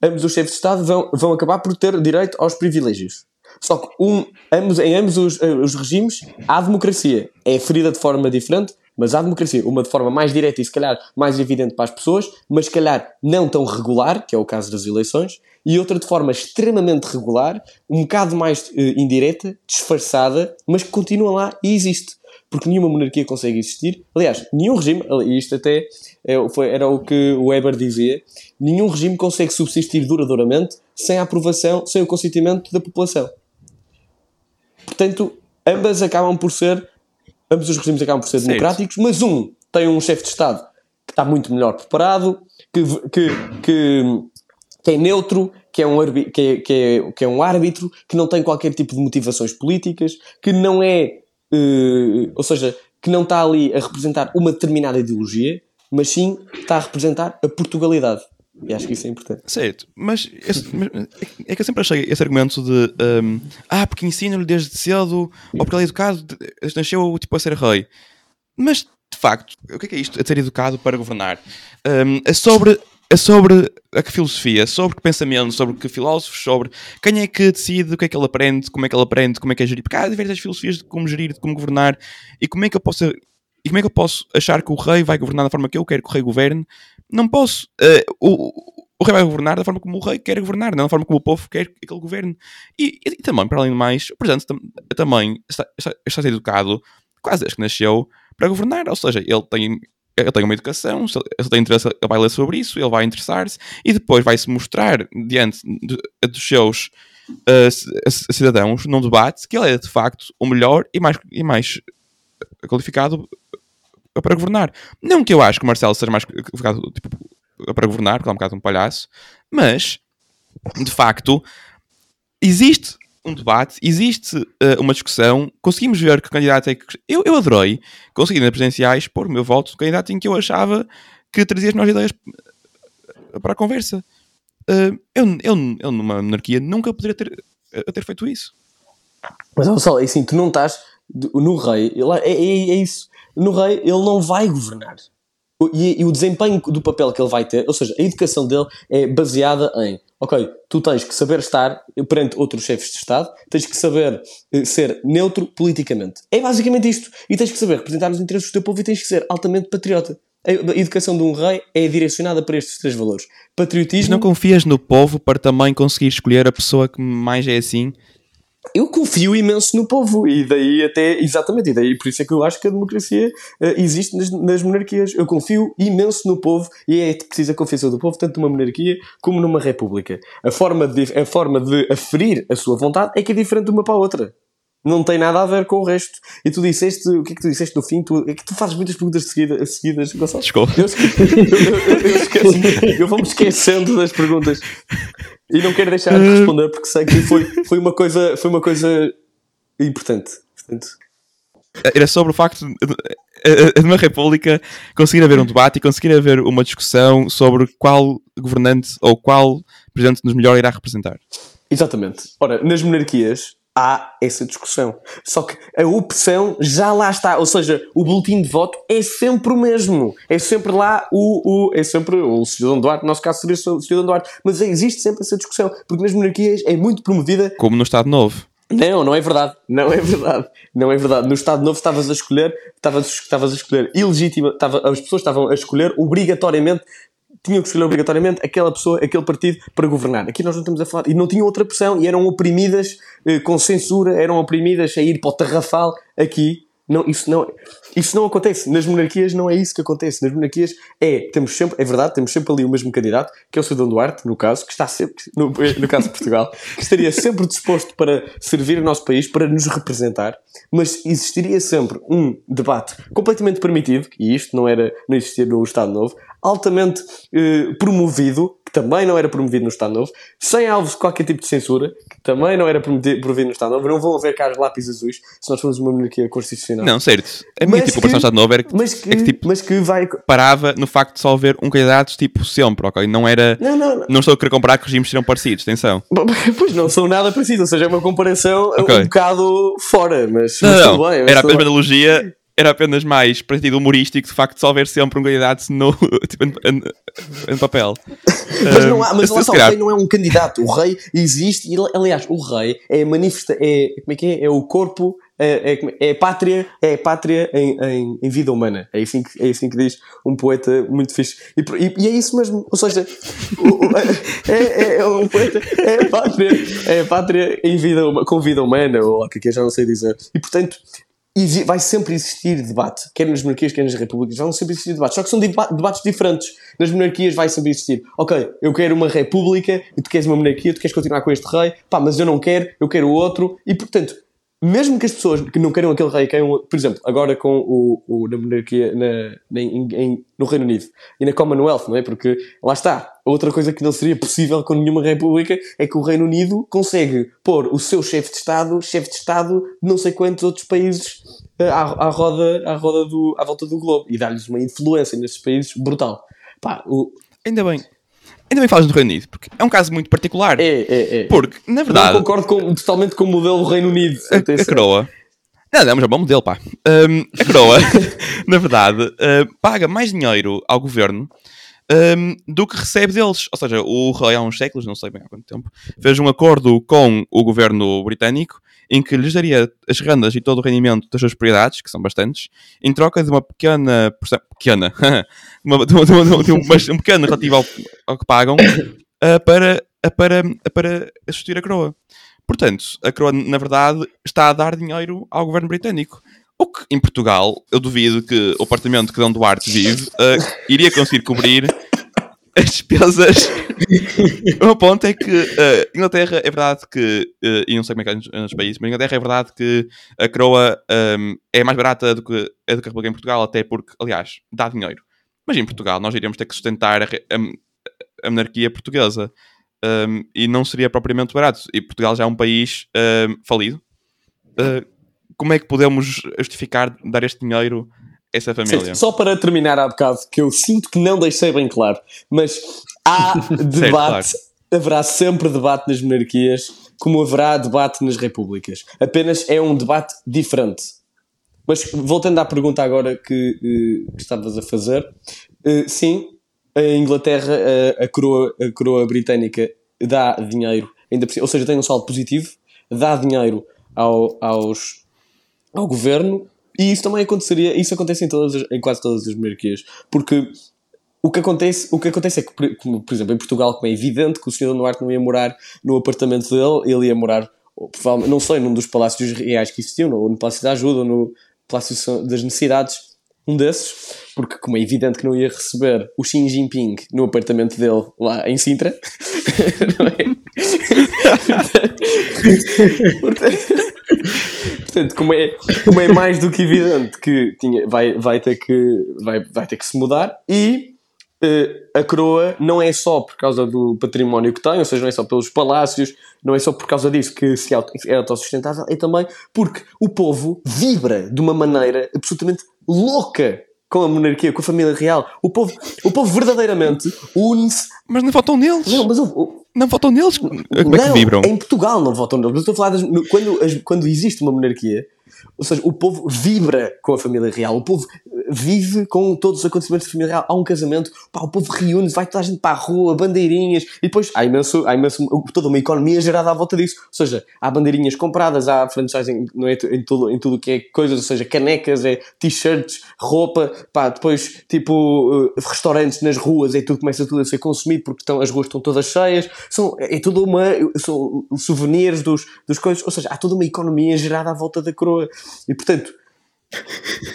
ambos os chefes de Estado vão, vão acabar por ter direito aos privilégios. Só que um, ambos, em ambos os, eh, os regimes há democracia. É ferida de forma diferente, mas há democracia. Uma de forma mais direta e se calhar mais evidente para as pessoas, mas se calhar não tão regular, que é o caso das eleições, e outra de forma extremamente regular, um bocado mais eh, indireta, disfarçada, mas que continua lá e existe. Porque nenhuma monarquia consegue existir. Aliás, nenhum regime, e isto até é- foi- era o que o Weber dizia, nenhum regime consegue subsistir duradouramente sem a aprovação, sem o consentimento da população. Portanto, ambas acabam por ser, ambos os regimes acabam por ser Certo. democráticos, mas um tem um chefe de Estado que está muito melhor preparado, que, que, que, que é neutro, que é, um que, é, que, é, que é um árbitro, que não tem qualquer tipo de motivações políticas, que não é, eh, ou seja, que não está ali a representar uma determinada ideologia, mas sim está a representar a Portugalidade. E acho que isso é importante. Certo, mas, esse- mas é que eu sempre achei esse argumento de um, ah, porque ensino-lhe desde cedo, ou porque ele é educado, nasceu tipo, a ser rei. Mas, de facto, o que é, é isto? A ser educado para governar? Um, é sobre. É sobre a que filosofia, sobre que pensamento, sobre que filósofos, sobre quem é que decide o que é que ele aprende, como é que ele aprende, como é que é gerir. Porque há diversas filosofias de como gerir, de como governar e como é que eu posso e como é que eu posso achar que o rei vai governar da forma que eu quero que o rei governe? Não posso. Eh, o, o rei vai governar da forma como o rei quer governar, não da forma como o povo quer que ele governe. E, e também, para além de mais, o presidente tam- também está, está, está a ser educado, quase desde que nasceu, para governar. Ou seja, ele tem, ele tem uma educação, se ele se tem interesse, ele vai ler sobre isso, ele vai interessar-se e depois vai-se mostrar diante de- dos seus eh, c- cidadãos num debate que ele é de facto o melhor e mais, e mais qualificado para governar. Não que eu acho que Marcelo seja mais qualificado tipo, para governar, porque é um bocado um palhaço, mas de facto existe um debate, existe eh, uma discussão, conseguimos ver que candidato é que. Eu, eu adorei conseguir nas presidenciais pôr o meu voto no candidato em que eu achava que trazia as melhores ideias eh, para a conversa. Eh, eu, eu, eu, numa monarquia, nunca poderia ter, ter feito isso. Mas só, é assim, tu não estás no rei, ele é, é- é isso. No rei, ele não vai governar. E, e o desempenho do papel que ele vai ter, ou seja, a educação dele é baseada em, ok, tu tens que saber estar perante outros chefes de Estado, tens que saber eh, ser neutro politicamente. É basicamente isto. E tens que saber representar os interesses do teu povo e tens que ser altamente patriota. A educação de um rei é direcionada para estes três valores: Mas patriotismo. não confias no povo para também conseguir escolher a pessoa que mais é assim? Eu confio imenso no povo e daí até, exatamente, e daí por isso é que eu acho que a democracia uh, existe nas, nas, monarquias. Eu confio imenso no povo e é preciso a confiança do povo, tanto numa monarquia como numa república. A forma de, a forma de aferir a sua vontade é que é diferente de uma para a outra. Não tem nada a ver com o resto. E tu disseste, o que é que tu disseste no fim? Tu, é que tu fazes muitas perguntas seguida, seguidas, Gonçalo. Desculpa. Eu, eu, eu, eu vou-me esquecendo das perguntas. E não quero deixar de responder porque sei que foi, foi, uma, coisa, foi uma coisa importante. Portanto... Era sobre o facto de, de uma república conseguir haver um debate e conseguir haver uma discussão sobre qual governante ou qual presidente nos melhor irá representar. Exatamente. Ora, nas monarquias, há essa discussão. Só que a opção já lá está, ou seja, o boletim de voto é sempre o mesmo. É sempre lá o, o é sempre o cidadão Duarte, no nosso caso seria o cidadão Duarte, mas existe sempre essa discussão, porque nas monarquias é muito promovida. Como no Estado Novo. Não, não é verdade. Não é verdade. Não é verdade. No Estado Novo estavas a escolher, estavas, estavas a escolher ilegítima, estava, as pessoas estavam a escolher obrigatoriamente tinham que escolher obrigatoriamente aquela pessoa, aquele partido para governar. Aqui nós não estamos a falar. E não tinham outra pressão e eram oprimidas eh, com censura, eram oprimidas a ir para o tarrafal. Aqui, não, isso, não, isso não acontece. Nas monarquias não é isso que acontece. Nas monarquias é, temos sempre, é verdade, temos sempre ali o mesmo candidato, que é o Cidadão Duarte, no caso, que está sempre, no, no caso de Portugal, que estaria sempre disposto para servir o nosso país, para nos representar, mas existiria sempre um debate completamente permitido, e isto não era, não existia no Estado Novo, altamente eh, promovido, que também não era promovido no Estado Novo, sem alvos de qualquer tipo de censura, que também não era promovido no Estado Novo. Não vão haver cá lápis azuis se nós formos uma monarquia constitucional. Não, certo. A minha tipo, que, do Estado Novo era que, mas que, é que, tipo, mas que vai... parava no facto de só haver um candidato tipo sempre, ok? Não era. Não, não, não. não estou a querer comparar que regimes seriam parecidos, atenção. Pois não são nada parecidos, ou seja, é uma comparação okay. um bocado fora, mas, não, mas não, bem. Era apenas uma analogia era apenas mais para humorístico de facto só haver sempre um candidato no, tipo, em, papel. Mas, não há, mas lá está, o rei não é um candidato, o rei existe, e aliás, o rei é manifesta, é, como é que é? É o corpo, é, é, é pátria, é pátria em, em, em, vida humana. É assim, que, é assim que diz um poeta muito fixe. E, e, e é isso mesmo, ou seja, o, é, é, é, um poeta, é pátria, é pátria em vida, com vida humana, ou o que é, já não sei dizer. E portanto, vai sempre existir debate, quer nas monarquias, quer nas repúblicas, vão sempre existir debates, só que são debates diferentes. Nas monarquias vai sempre existir, ok, eu quero uma república e tu queres uma monarquia, tu queres continuar com este rei, pá, mas eu não quero, eu quero outro, e portanto, mesmo que as pessoas que não queiram aquele rei, queiram, por exemplo, agora com o, o na monarquia na, na em, no Reino Unido e na Commonwealth, não é? Porque lá está, outra coisa que não seria possível com nenhuma república é que o Reino Unido consegue pôr o seu chefe de Estado, chefe de Estado de não sei quantos outros países eh, à, à roda, à, roda do, à volta do globo e dar-lhes uma influência nesses países brutal. Pá, o... Ainda bem. Ainda bem falas do Reino Unido, porque é um caso muito particular. É, é, é. Porque, na verdade. Não concordo com, totalmente com o modelo do Reino Unido. A, a coroa. Não, não, mas é um bom modelo, pá. Um, a coroa, na verdade, uh, paga mais dinheiro ao governo um, do que recebe deles. Ou seja, o rei há uns séculos, não sei bem há quanto tempo, fez um acordo com o governo britânico em que lhes daria as rendas e todo o rendimento das suas propriedades, que são bastantes, em troca de uma pequena. pequena. uma, de, uma, de, uma, de um, um pequeno relativo ao, ao que pagam uh, para, uh, para, uh, para assistir a coroa. Portanto, a coroa, na verdade, está a dar dinheiro ao governo britânico. O que, em Portugal, eu duvido que o apartamento que Dom Duarte vive iria conseguir cobrir as despesas. o meu ponto é que uh, Inglaterra é verdade que, uh, e não sei como é que é nos, países, mas Inglaterra é verdade que a coroa um, é mais barata do que, é do que a República em Portugal, até porque, aliás, dá dinheiro. Mas em Portugal nós iríamos ter que sustentar a, a, a monarquia portuguesa um, e não seria propriamente barato. E Portugal já é um país um, falido. Uh, como é que podemos justificar dar este dinheiro essa família. Sim, só para terminar há bocado, que eu sinto que não deixei bem claro, mas há debate, certo, claro. haverá sempre debate nas monarquias, como haverá debate nas repúblicas. Apenas é um debate diferente. Mas voltando à pergunta agora que, uh, que estavas a fazer, uh, sim, a Inglaterra, a, a, coroa, a coroa britânica dá dinheiro, ainda, ou seja, tem um saldo positivo, dá dinheiro ao, aos, ao governo e isso também aconteceria, isso acontece em, todas, em quase todas as monarquias, porque o que acontece, o que acontece é que, como, por exemplo, em Portugal, como é evidente que o Sr. Duarte não ia morar no apartamento dele, ele ia morar provavelmente, não sei, num dos palácios reais que existiam, ou no Palácio da Ajuda, ou no Palácio das Necessidades, um desses, porque como é evidente que não ia receber o Xi Jinping no apartamento dele lá em Sintra, não é? Portanto, como é, como é mais do que evidente que tinha, vai, vai, ter que, vai, vai ter que se mudar e uh, a coroa não é só por causa do património que tem, ou seja, não é só pelos palácios, não é só por causa disso que se é autossustentável, é também porque o povo vibra de uma maneira absolutamente louca com a monarquia, com a família real. O povo, o povo verdadeiramente une-se. Mas não votam neles. Não, mas o, o... não votam neles. Como não, é que vibram? Em Portugal não votam neles. Mas estou a falar das, quando, quando existe uma monarquia, ou seja, o povo vibra com a família real, o povo vive com todos os acontecimentos da família real. Há um casamento, pá, o povo reúne-se, vai toda a gente para a rua, bandeirinhas, e depois há imenso, há imenso toda uma economia gerada à volta disso. Ou seja, há bandeirinhas compradas, há franchising não é, em, tudo, em tudo que é coisas, ou seja, canecas, é t-shirts, roupa, pá, depois tipo uh, restaurantes nas ruas, é tudo, começa tudo a ser consumido porque estão, as ruas estão todas cheias, são, é tudo uma, são souvenirs dos, dos coisas, ou seja, há toda uma economia gerada à volta da coroa. E portanto,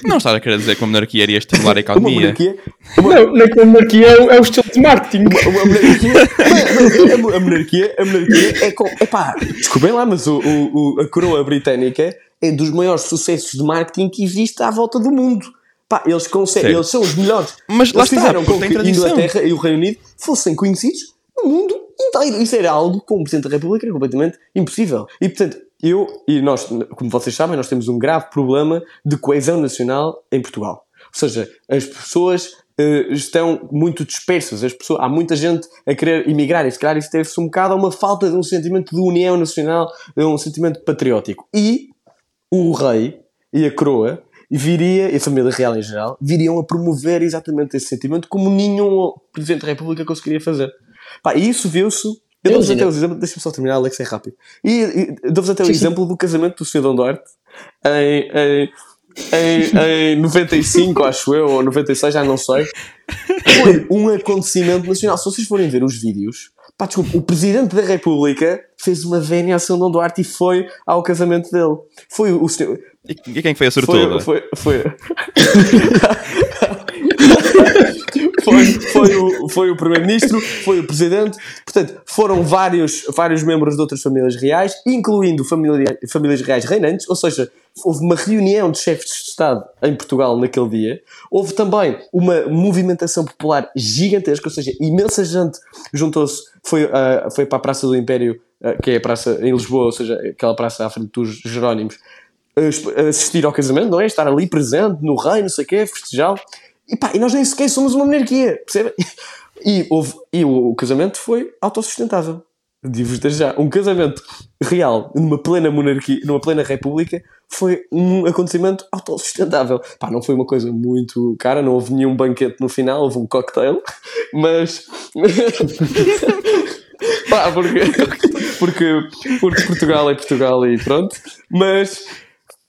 não estás a querer dizer que a monarquia iria estimular a economia? Uma monarquia, uma... Não, não é que a monarquia é, é o estilo de marketing. Uma, uma monarquia, a, monarquia, a monarquia é com. Epá, desculpem lá, mas o, o, a coroa britânica é dos maiores sucessos de marketing que existe à volta do mundo. Pá, eles, conseguem, eles são os melhores. Mas lá eles fizeram está, com que a Inglaterra e o Reino Unido fossem conhecidos no mundo inteiro. Isso era algo, como Presidente da República, era completamente impossível. E portanto, eu e nós, como vocês sabem, nós temos um grave problema de coesão nacional em Portugal. Ou seja, as pessoas uh, estão muito dispersas, as pessoas, há muita gente a querer emigrar e se calhar isso deve-se um bocado a uma falta de um sentimento de união nacional, de um sentimento patriótico. E o rei e a coroa viria, e a família real em geral, viriam a promover exatamente esse sentimento como nenhum Presidente da República conseguiria fazer. Pá, e isso viu-se eu dou-vos até o exemplo, deixa-me só terminar, Alex, é rápido. E, e dou-vos até o exemplo do casamento do Sr. Dom Duarte em, em, em, em 95, acho eu, ou 96, já não sei. Foi um acontecimento nacional. Se vocês forem ver os vídeos, pá, desculpa, o Presidente da República fez uma vénia a Sr. Dom Duarte e foi ao casamento dele. Foi o, senhor. E quem foi a sortuda? Foi, foi, foi. foi, foi o, foi o Primeiro-Ministro, foi o Presidente, portanto, foram vários, vários membros de outras famílias reais, incluindo família, famílias reais reinantes, ou seja, houve uma reunião de chefes de Estado em Portugal naquele dia, houve também uma movimentação popular gigantesca, ou seja, imensa gente juntou-se, foi, uh, foi para a Praça do Império, uh, que é a praça em Lisboa, ou seja, aquela praça à frente dos Jerónimos, assistir ao casamento, não é? Estar ali presente no reino, não sei o quê, festejá-lo. E pá, e nós nem sequer somos uma monarquia, percebem? E, houve, e o, o casamento foi autossustentável. Digo-vos já, um casamento real numa plena monarquia, numa plena república, foi um acontecimento autossustentável. Pá, não foi uma coisa muito cara, não houve nenhum banquete no final, houve um cocktail, mas. Pá, porque, porque, porque Portugal é Portugal e pronto. Mas,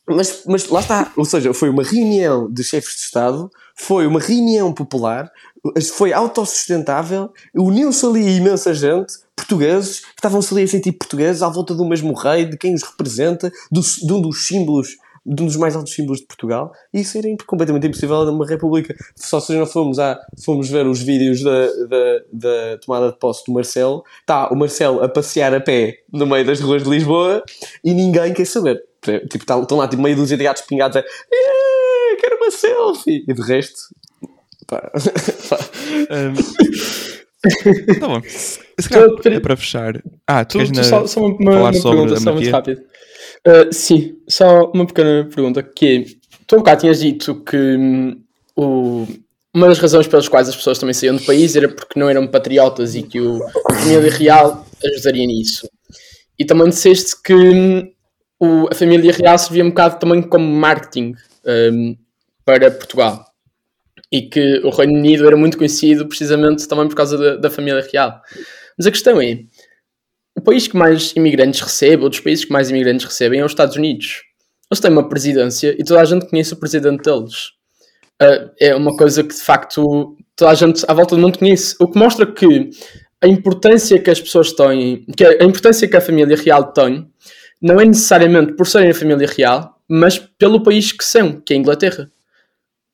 mas, mas lá está, ou seja, foi uma reunião de chefes de Estado foi uma reunião popular, foi autossustentável, uniu-se ali imensa gente, portugueses, que estavam-se ali a sentir portugueses à volta do mesmo rei, de quem os representa, do, de um dos símbolos de um dos mais altos símbolos de Portugal, e isso era completamente impossível numa república. Só se não fomos, a, fomos ver os vídeos da, da, da, tomada de posse do Marcelo, está o Marcelo a passear a pé no meio das ruas de Lisboa e ninguém quer saber. Tipo, estão lá tipo, meio dúzia de gatos pingados a uma selfie. E de resto, pá. um, tá bom. Se calhar é para fechar. Ah, tu, tu queres na... só, só uma, uma, falar uma pergunta, só muito rápido. Uh, sim, só uma pequena pergunta que é, tu um bocado tinhas dito que hum, o, uma das razões pelas quais as pessoas também saíam do país era porque não eram patriotas e que o, a família real ajudaria nisso. E também disseste que hum, o, a família real servia um bocado também como marketing. Um, para Portugal. E que o Reino Unido era muito conhecido precisamente também por causa da, da família real. Mas a questão é: o país que mais imigrantes recebe, ou dos países que mais imigrantes recebem, é os Estados Unidos. Eles têm uma presidência e toda a gente conhece o presidente deles. Uh, é uma coisa que de facto toda a gente à volta do mundo conhece. O que mostra que a importância que as pessoas têm, que a importância que a família real tem, não é necessariamente por serem a família real, mas pelo país que são, que é a Inglaterra.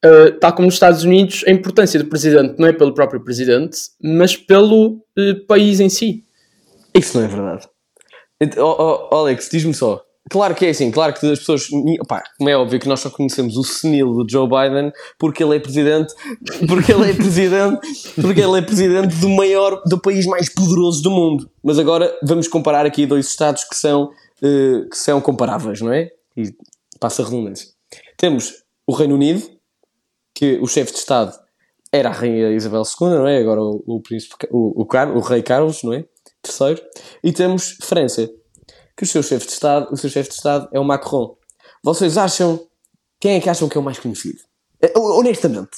Uh, tal como nos Estados Unidos, a importância do presidente não é pelo próprio presidente, mas pelo uh, país em si. Isso não é verdade. Oh, oh, Alex, diz-me só. Claro que é assim, claro que as pessoas. Como é óbvio que nós só conhecemos o senil do Joe Biden porque ele é presidente. Porque ele é presidente. Porque ele é presidente do maior. do país mais poderoso do mundo. Mas agora vamos comparar aqui dois estados que são. Uh, que são comparáveis, não é? E passa a redundância. Temos o Reino Unido, que o chefe de Estado era a Rainha Isabel II, não é? Agora o, o príncipe. O, o, o Rei Carlos, não é? Terceiro. E temos França que o seu chefe de Estado, o seu chefe de Estado é o Macron. Vocês acham. Quem é que acham que é o mais conhecido? É, honestamente.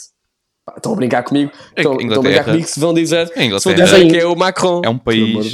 Estão a brincar comigo. Estão, estão a brincar comigo se vão dizer, se vão dizer que é o Macron. É um país.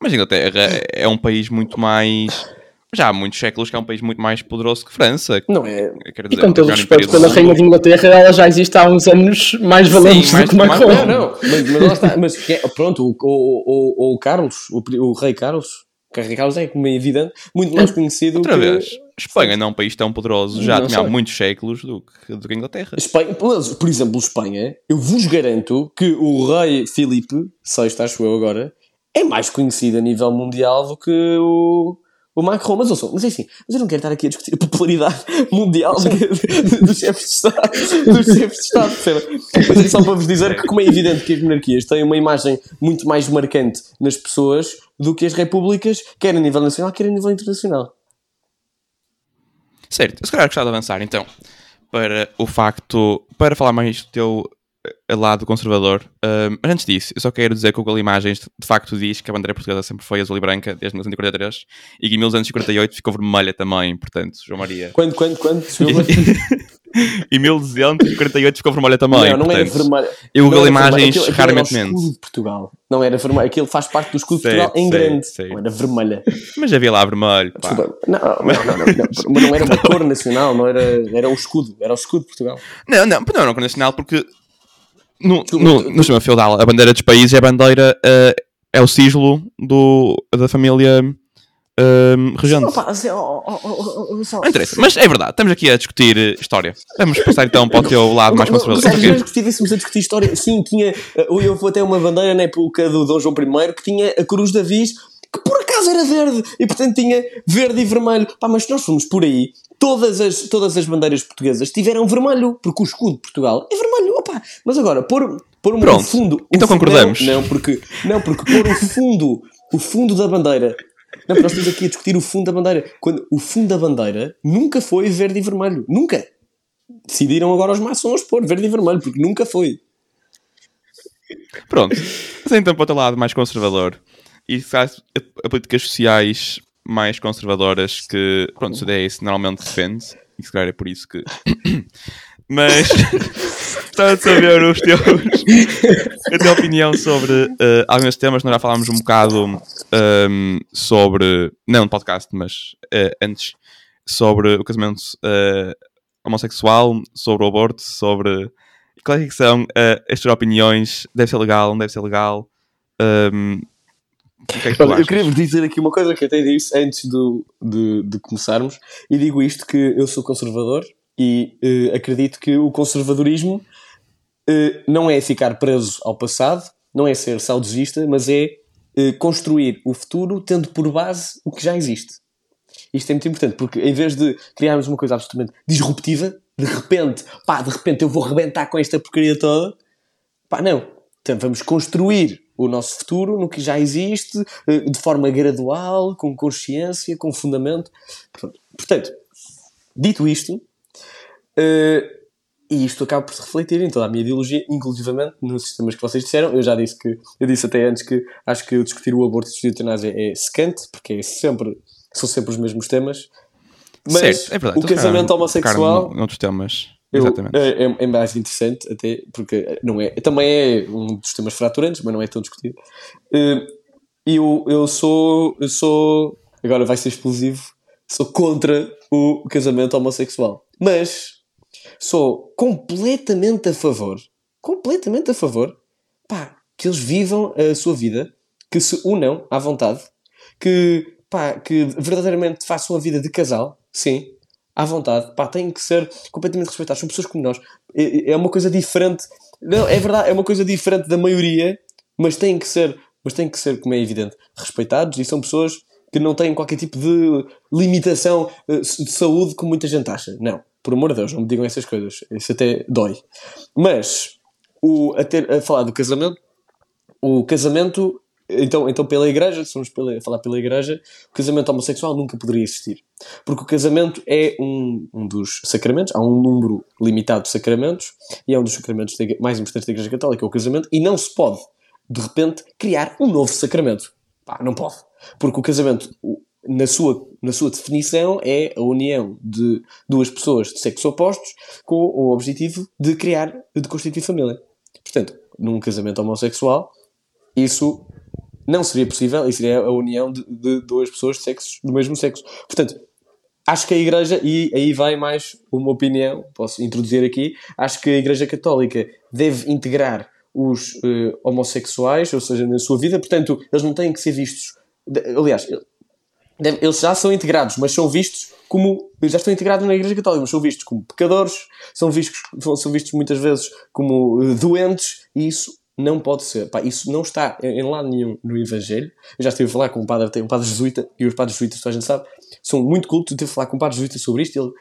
Mas a Inglaterra é um país muito mais. Já há muitos séculos que é um país muito mais poderoso que França. Não é? Quero dizer, e com todo o respeito pela Rainha de Inglaterra, ela já existe há uns anos mais valentes do que Macron. Não, não, mas, mas, está, mas é, pronto, o, o, o, o Carlos, o, o rei Carlos, Carlos é, como é evidente, muito mais conhecido Outra que... vez, Espanha não é um país tão poderoso, já tinha há muitos séculos do que, do que a Inglaterra. Espanha, por exemplo, Espanha, eu vos garanto que o rei Filipe, VI, acho eu agora, é mais conhecido a nível mundial do que o, o Macron, mas, ouçam, mas é assim, mas eu não quero estar aqui a discutir a popularidade mundial dos chefes de Estado, dos chefes de Estado? Mas é só para vos dizer que, como é evidente que as monarquias têm uma imagem muito mais marcante nas pessoas do que as repúblicas, quer a nível nacional, quer a nível internacional. Certo, eu se calhar gostava de avançar então para o facto, para falar mais do teu lado conservador. Uh, mas antes disso, eu só quero dizer que o Google Imagens de facto diz que a bandeira portuguesa sempre foi azul e branca desde 1943 e que em 1948 ficou vermelha também, portanto, João Maria. Quando, quando, quando? em 1248 ficou vermelha também. Não, não portanto, era vermelha. E o Google Imagens aquilo, aquilo raramente mente. escudo de Portugal. Não era vermelho. Aquilo faz parte do escudo de Portugal em grande. Sei. Não era vermelha. Mas havia lá vermelho. Pá. Não, não, não, não, não, Mas não era uma cor nacional, não era, era o escudo. Era o escudo de Portugal. Não, não, não era uma cor nacional porque no, no, no sistema feudal, a bandeira dos países é a bandeira, uh, é o sigilo do, da família uh, regente. Opa, assim, oh, oh, oh, não interessa, mas é verdade, estamos aqui a discutir história. Vamos passar então para o teu lado mais conservador. Se estivéssemos a discutir história, sim, tinha. Eu vou até uma bandeira na época do Dom João I que tinha a Cruz da Viz que por acaso era verde e portanto tinha verde e vermelho. Pá, mas se nós formos por aí, todas as, todas as bandeiras portuguesas tiveram vermelho, porque o escudo de Portugal é vermelho. Opa, mas agora, pôr, pôr um Pronto, fundo. Então concordamos. Não, não, porque, não, porque pôr o fundo, o fundo da bandeira. Não, nós estamos aqui a discutir o fundo da bandeira. Quando o fundo da bandeira nunca foi verde e vermelho. Nunca. Decidiram agora os maçons pôr verde e vermelho, porque nunca foi. Pronto. Mas então para o lado mais conservador e a, políticas sociais mais conservadoras que, pronto, o CDS normalmente defende, e se calhar é por isso que. Mas gostava de saber os teus, a tua opinião sobre uh, alguns temas. Nós já falámos um bocado um, ehm, sobre, não no podcast, mas uh, antes, sobre o casamento uh, homossexual, sobre o aborto, sobre quais é são uh, as tuas opiniões, deve ser legal, não deve ser legal. Um, ehm, que é que eu queria vos dizer aqui uma coisa que eu até disse antes do, de, de começarmos, e digo isto que eu sou conservador e uh, acredito que o conservadorismo uh, não é ficar preso ao passado, não é ser saudosista, mas é uh, construir o futuro tendo por base o que já existe. Isto é muito importante, porque em vez de criarmos uma coisa absolutamente disruptiva, de repente, pá, de repente eu vou rebentar com esta porcaria toda, pá, não. Então vamos construir o nosso futuro no que já existe, eh, de forma gradual, com consciência, com fundamento. Portanto, dito isto, uh, e isto acaba por se refletir em toda a minha ideologia, inclusivamente nos sistemas que vocês disseram. Eu já disse que, eu disse até antes que acho que discutir o aborto e a eutanásia é secante, porque é sempre, são sempre os mesmos temas. Mas certo, é verdade, o casamento homossexual. Noutros temas. Eu, Exatamente. É, é, é, mais interessante, até porque não é, também é um dos temas fraturantes, mas não é tão discutido. Eh, eu, eu sou, eu sou, agora vai ser explosivo, sou contra o casamento homossexual. Mas sou completamente a favor, completamente a favor, pá, que eles vivam a sua vida, que se unam à vontade, que pá, que verdadeiramente façam a vida de casal, sim, à vontade, pá, têm que ser completamente respeitados. São pessoas como nós. É, é uma coisa diferente. Não, é verdade, é uma coisa diferente da maioria, mas têm que ser, mas têm que ser, como é evidente, respeitados e são pessoas que não têm qualquer tipo de limitação eh, de saúde como muita gente acha. Não, por amor de Deus, não me digam essas coisas. Isso até dói. Mas, o, a, ter, a falar do casamento, o casamento então, então pela igreja, se formos pela, falar pela igreja, o casamento homossexual nunca poderia existir. Porque o casamento é um, um dos sacramentos, há um número limitado de sacramentos, e é um dos sacramentos de, mais importantes da igreja católica, é o casamento, e não se pode, de repente, criar um novo sacramento. Pá, não pode. Porque o casamento, na sua, na sua definição, é a união de duas pessoas de sexo opostos com o objetivo de criar, de constituir família. Portanto, num casamento homossexual, isso não seria possível e seria a união de, de duas pessoas de sexos do mesmo sexo. Portanto, acho que a Igreja, e aí vai mais uma opinião, posso introduzir aqui, acho que a Igreja Católica deve integrar os uh, homossexuais, ou seja, na sua vida, portanto, eles não têm que ser vistos. De, aliás, deve, eles já são integrados, mas são vistos como. Já estão integrados na Igreja Católica, mas são vistos como pecadores, são vistos, são vistos muitas vezes como uh, doentes, e isso não pode ser. Pá, isso não está em lado nenhum no Evangelho. Eu já estive a falar com um padre, tem um padre jesuíta, e os padres jesuítas, a gente sabe, são muito cultos. Eu estive a falar com um padre jesuíta sobre isto ele,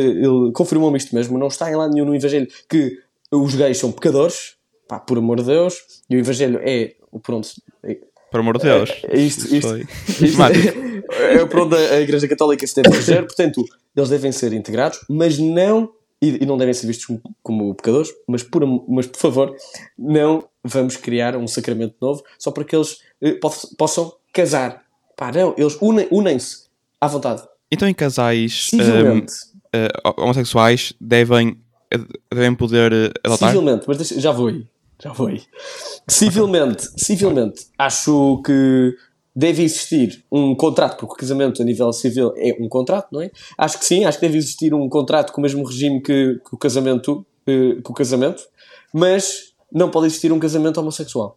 eh, ele confirmou-me isto mesmo. Não está em lado nenhum no Evangelho que os gays são pecadores, pá, por amor de Deus, e o Evangelho é. Pronto. É, por amor de Deus. É, é isto, isto, isto, isto é, é por onde a Igreja Católica se deve reger. Portanto, eles devem ser integrados, mas não e, e, não devem ser vistos como, como, pecadores, mas por, mas por favor, não vamos criar um sacramento novo só para que eles eh, possam casar. Pá, não, eles unem-se unem à vontade. Então, em casais um, uh, eh, homossexuais devem, devem poder eh, adotar? Civilmente, mas deixa, já vou aí. Já vou aí. Civilmente, civilmente, acho que deve existir um contrato, porque o casamento a nível civil é um contrato, não é? Acho que sim, acho que deve existir um contrato com o mesmo regime que, que o casamento, que, que, o casamento, mas não pode existir um casamento homossexual.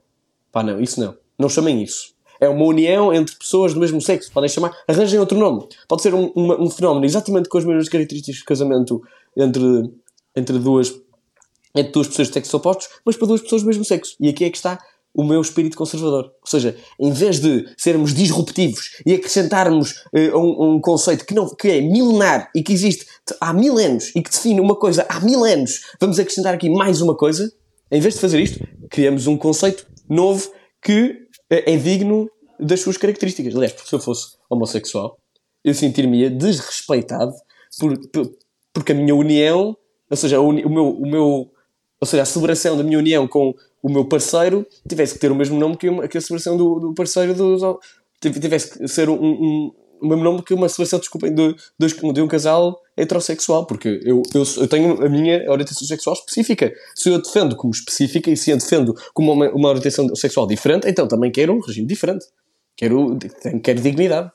Pá, não, isso não. Não chamem isso. É uma união entre pessoas do mesmo sexo. Podem chamar, arranjem outro nome. Pode ser um, um fenómeno exatamente com as mesmas características de casamento entre, entre duas entre duas pessoas de sexo opostos, mas para duas pessoas do mesmo sexo. E aqui é que está o meu espírito conservador. Ou seja, em vez de sermos disruptivos e acrescentarmos uh, um, um, conceito que, não, que é milenar e que existe há mil anos e que define uma coisa há mil anos, vamos acrescentar aqui mais uma coisa. Em vez de fazer isto, criamos um conceito novo que é, é digno das suas características. Aliás, porque se eu fosse homossexual, eu sentir-me desrespeitado por, por, porque a minha união, ou seja, o, o, meu, o meu, ou seja, a celebração da minha união com o meu parceiro tivesse que ter o mesmo nome que, uma, que a celebração do, do parceiro dos, tivesse que ser um, um, o mesmo nome que uma celebração, desculpem, de, de, de um casal heterossexual, porque eu, eu, eu, tenho a minha orientação sexual específica. Se eu a defendo como específica e se a defendo como uma, uma orientação sexual diferente, então também quero um regime diferente. Quero, quero dignidade.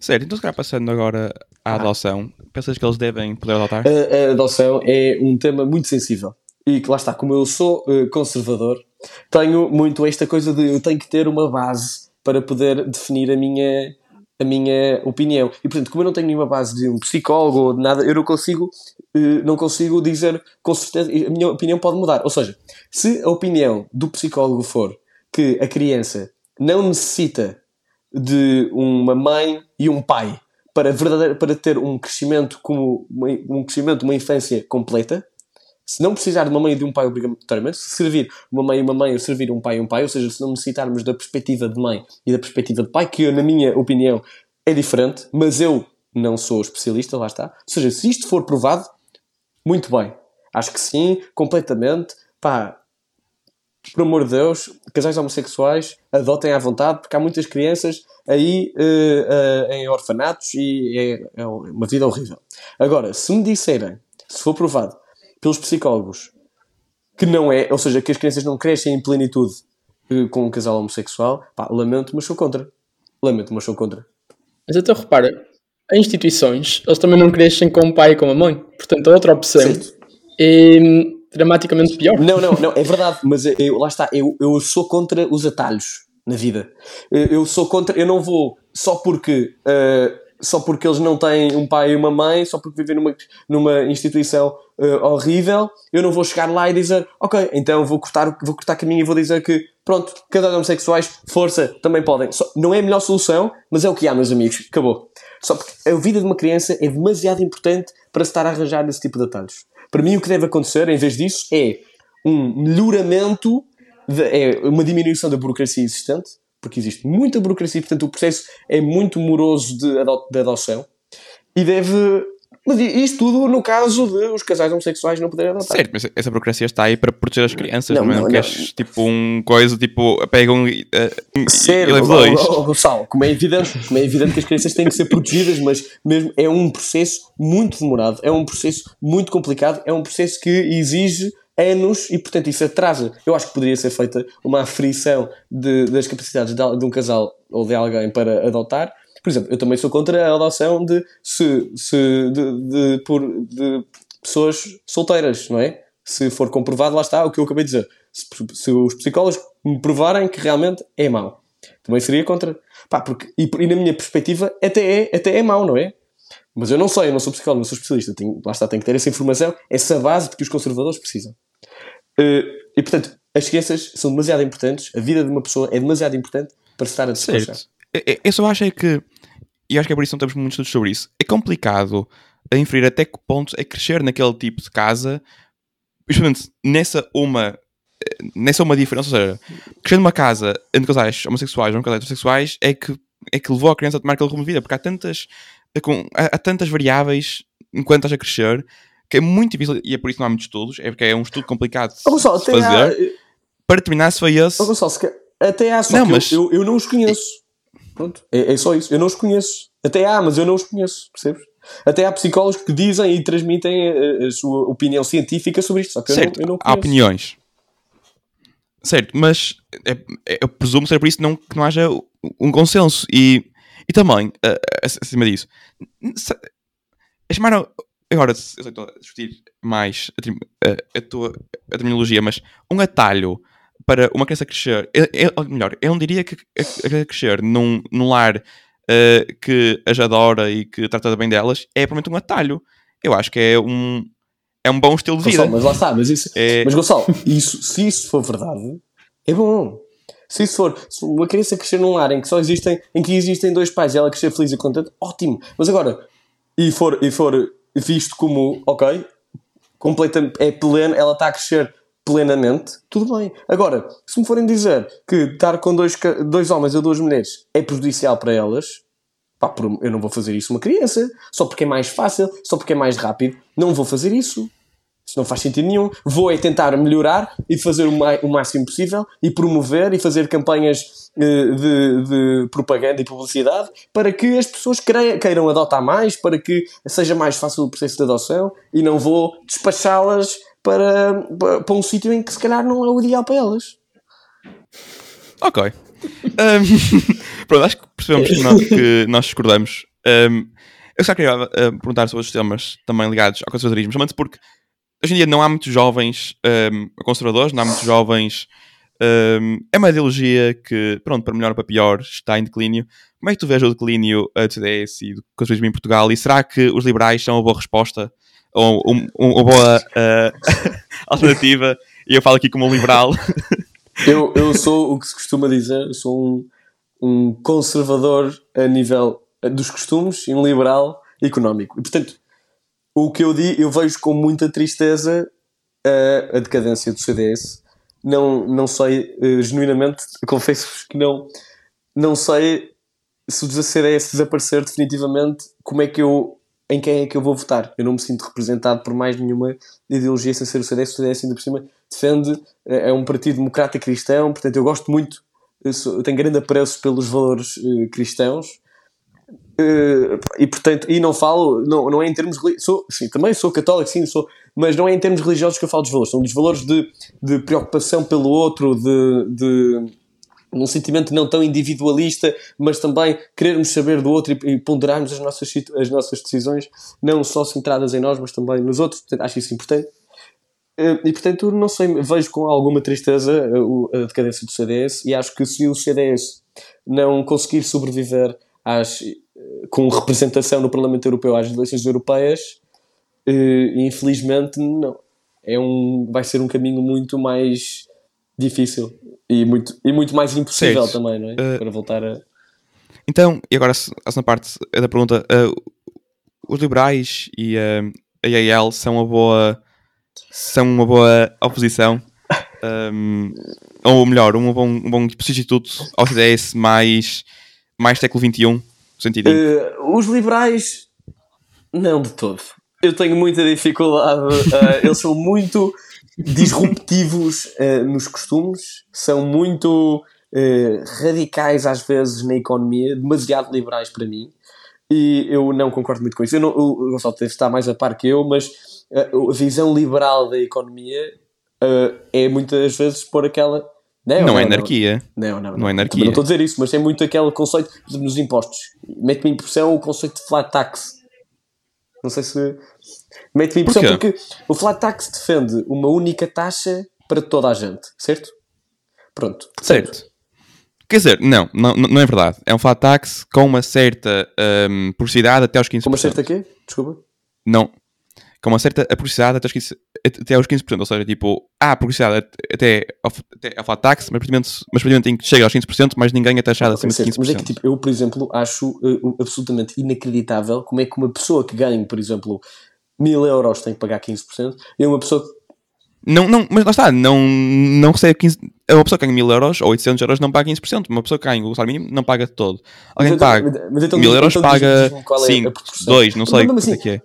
Sério, então se calhar passando agora à adoção, pensas que eles devem poder adotar? A, a, adoção é um tema muito sensível. E que lá está, como eu sou uh, conservador, tenho muito esta coisa de eu tenho que ter uma base para poder definir a minha, a minha opinião. E portanto, como eu não tenho nenhuma base de um psicólogo ou de nada, eu não consigo, uh, não consigo dizer com certeza, a minha opinião pode mudar. Ou seja, se a opinião do psicólogo for que a criança não necessita de uma mãe e um pai para, para ter um crescimento como uma, um crescimento, uma infância completa, se não precisar de uma mãe e de um pai obrigatoriamente, se servir uma mãe e uma mãe ou servir um pai e um pai, ou seja, se não necessitarmos da perspectiva de mãe e da perspectiva de pai, que eu, na minha opinião é diferente, mas eu não sou especialista, lá está. Ou seja, se isto for provado, muito bem. Acho que sim, completamente. Pá, por amor de Deus, casais homossexuais adotem à vontade, porque há muitas crianças aí uh, uh, em orfanatos e é, é, uma vida horrível. Agora, se me disserem, se for provado pelos psicólogos que não é, ou seja, que as crianças não crescem em plenitude uh, com um casal homossexual, pá, lamento, mas sou contra. Lamento, mas sou contra. Mas então repara, em instituições, eles também não crescem com o pai e com a mãe. Portanto, a outra opção dramaticamente pior. Não, não, não, é verdade, mas eu, lá está, eu, eu sou contra os atalhos. na vida. Eu sou contra, eu não vou só porque eh, só porque eles não têm um pai e uma mãe, só porque vivem numa, numa instituição eh, horrível, eu não vou chegar lá e dizer, ok, então vou cortar, vou cortar caminho e vou dizer que, pronto, cada homossexuais, força, também podem. Só- não é a melhor solução, mas é o que há, meus amigos. Acabou. Só porque a vida de uma criança é demasiado importante para se estar a arranjar esse tipo de atalhos. Para mim, o que deve acontecer, em vez disso, é um melhoramento, de- é uma diminuição da burocracia existente, porque existe muita burocracia, portanto o processo é muito moroso de, ado de adoção, e deve... Mas isto tudo no caso de os casais homossexuais não poderem adotar. Certo, mas essa burocracia está aí para proteger as crianças, não, Não, é? Não, não, queres tipo um coisa, tipo, pegam e, eh, e Sério, levam oh, dois. oh, oh, Gonçalo, como é evidente, como é evidente que as crianças têm que ser protegidas, mas mesmo é um processo muito demorado, é um processo muito complicado, é um processo que exige anos e, portanto, isso atrasa. Eu acho que poderia ser feita uma aferição de- das capacidades de, de um casal ou de alguém para adotar. Por exemplo, eu também sou contra a adoção de, se, se, de, de- por, de pessoas solteiras, não é? Se for comprovado, lá está o que eu acabei de dizer. Se, se os psicólogos me provarem que realmente é mau também seria contra. Pá, porque, e, e na minha perspectiva, até é, até é mau, não é? Mas eu não sei, eu não sou psicólogo, não sou especialista. Tenho, lá está, tenho que ter essa informação, essa base de que os conservadores precisam. Eh, e portanto, as crianças são demasiado importantes, a vida de uma pessoa é demasiado importante para se estar a despachar. Certo. Eu- Eu só acho é que, e acho que é por isso que não temos muitos estudos sobre isso, é complicado a inferir até que ponto é crescer naquele tipo de casa, justamente nessa uma, eh, nessa uma diferença, ou seja, crescer numa casa entre casais homossexuais ou casais heterossexuais é que, é que levou a criança a tomar aquele rumo de vida, porque há tantas, eh, há, há tantas variáveis enquanto estás a crescer que é muito difícil, e é por isso que não há muitos estudos, é porque é um estudo complicado de Gonçalo, fazer, para determinar se foi esse. Gonçalo, até há, só Não, mas- eu, eu, não os conheço. Pronto, é, é só isso. Eu não os conheço. Até há, mas eu não os conheço, percebes? Até há psicólogos que dizem e transmitem a, a sua opinião científica sobre isto, só que eu certo, não, eu não há opiniões. Certo, mas é, é- eu presumo ser por isso não, que não haja um consenso. E, e também, eh, eh, acima disso, se- chamar a- agora, eu estou a discutir mais a- a tua a terminologia, mas um atalho para uma criança crescer, é, é- ou melhor, eu não diria que a, a crescer num, num lar eh, que as adora e que trata bem delas, é provavelmente um atalho. Eu acho que é um, é um bom estilo de vida. Gonçalo, mas lá está, mas isso, É- Mas Gonçalo, isso, se isso for verdade, é bom. Se isso for, se uma criança crescer num lar em que só existem, em que existem dois pais e ela crescer feliz e contente, ótimo. Mas agora, e for, e for visto como, ok, completamente, é pleno, ela está a crescer plenamente, tudo bem. Agora, se me forem dizer que estar com dois, dois homens ou duas mulheres é prejudicial para elas, pá, eu não vou fazer isso uma criança, só porque é mais fácil, só porque é mais rápido, não vou fazer isso. Isso não faz sentido nenhum. Vou é tentar melhorar e fazer o, o máximo possível e promover e fazer campanhas eh, de, de propaganda e publicidade para que as pessoas queiram adotar mais, para que seja mais fácil o processo de adoção e não vou despachá-las para, para, para um sítio em que se calhar não é o ideal para elas. Ok. Um, pronto, acho que percebemos que nós, que nós discordamos. Um, eu só queria uh, perguntar sobre os temas também ligados ao conservadorismo, somente porque hoje em dia não há muitos jovens um, conservadores, não há muitos jovens. um, é uma ideologia que, pronto, para melhor ou para pior, está em declínio. Como é que tu vês o declínio uh, do CDS e do conservadorismo em Portugal? E será que os liberais são uma boa resposta? Ou um- um- uma boa uh, alternativa? E eu falo aqui como um liberal. Eu, eu sou o que se costuma dizer, sou um, um conservador a nível eh, dos costumes e um liberal económico. E portanto, o que eu digo, eu vejo com muita tristeza a, a decadência do CDS. Não, não sei, eh, genuinamente, confesso-vos que não, não sei se o CDS desaparecer definitivamente, como é que eu, em quem é que eu vou votar. Eu não me sinto representado por mais nenhuma ideologia sem ser o CDS. O CDS ainda por cima defende, é é um partido democrata cristão, portanto eu gosto muito, eu, sou- eu tenho grande apreço pelos valores eh, cristãos. Eh, e portanto, e não falo, não, não é em termos sou, sim, também sou católico, sim, sou, mas não é em termos religiosos que eu falo dos valores, são dos valores de, de preocupação pelo outro, de, de num sentimento não tão individualista, mas também querermos saber do outro e, e ponderarmos as nossas, as nossas decisões, não só centradas em nós, mas também nos outros. Portanto, acho isso importante. Eh, E portanto, não sei, vejo com alguma tristeza eh, a decadência do CDS e acho que se o CDS não conseguir sobreviver às, eh, com representação no Parlamento Europeu às eleições europeias, infelizmente não. É um, vai ser um caminho muito mais difícil e muito, e muito mais impossível Certo. também, não é? Eh, Para voltar a. Então, e agora a segunda parte da pergunta, uh, os liberais e uh, a AL são uma boa são uma boa oposição um, ou melhor, um bom, um bom substituto ao CDS mais, mais século XXI no sentido Eh, os liberais, não de todo. Eu tenho muita dificuldade. eh, eles são muito disruptivos eh, nos costumes, são muito eh, radicais às vezes na economia, demasiado liberais para mim. E eu não concordo muito com isso. Eu não, o Gonçalo estar mais a par que eu, mas eh, a visão liberal da economia eh, é muitas vezes por aquela. não é anarquia Não, não, Não é anarquia. Não estou a dizer isso, mas é muito aquele conceito, nos impostos. Mete-me impressão o conceito de flat tax. Não sei se. Mete-me impressão Porquê? porque o flat tax defende uma única taxa para toda a gente, certo? Pronto. certo quer dizer, não, não, não é verdade é um flat tax com uma certa um, porosidade até aos 15% Com uma certa quê? Desculpa. não com uma certa publicidade até aos 15%, até aos 15% ou seja, tipo, há publicidade até ao, até ao flat tax, mas praticamente, mas praticamente em que chega aos 15%, mas ninguém é taxado acima de Certo, 15%. Mas é que, tipo, eu, por exemplo, acho eh, absolutamente inacreditável como é que uma pessoa que ganha, por exemplo, mil euros tem que pagar 15% e uma pessoa Não, não, mas lá está, não, não recebe 15%. Uma pessoa que ganha 1000 euros ou 800 euros não paga 15%. Uma pessoa que ganha o salário mínimo não paga todo. Alguém Mas então- paga mas então 1000 diz- euros então paga diz-me qual é a 5, proporção. 2, não sei Mas, quanto é assim, que é.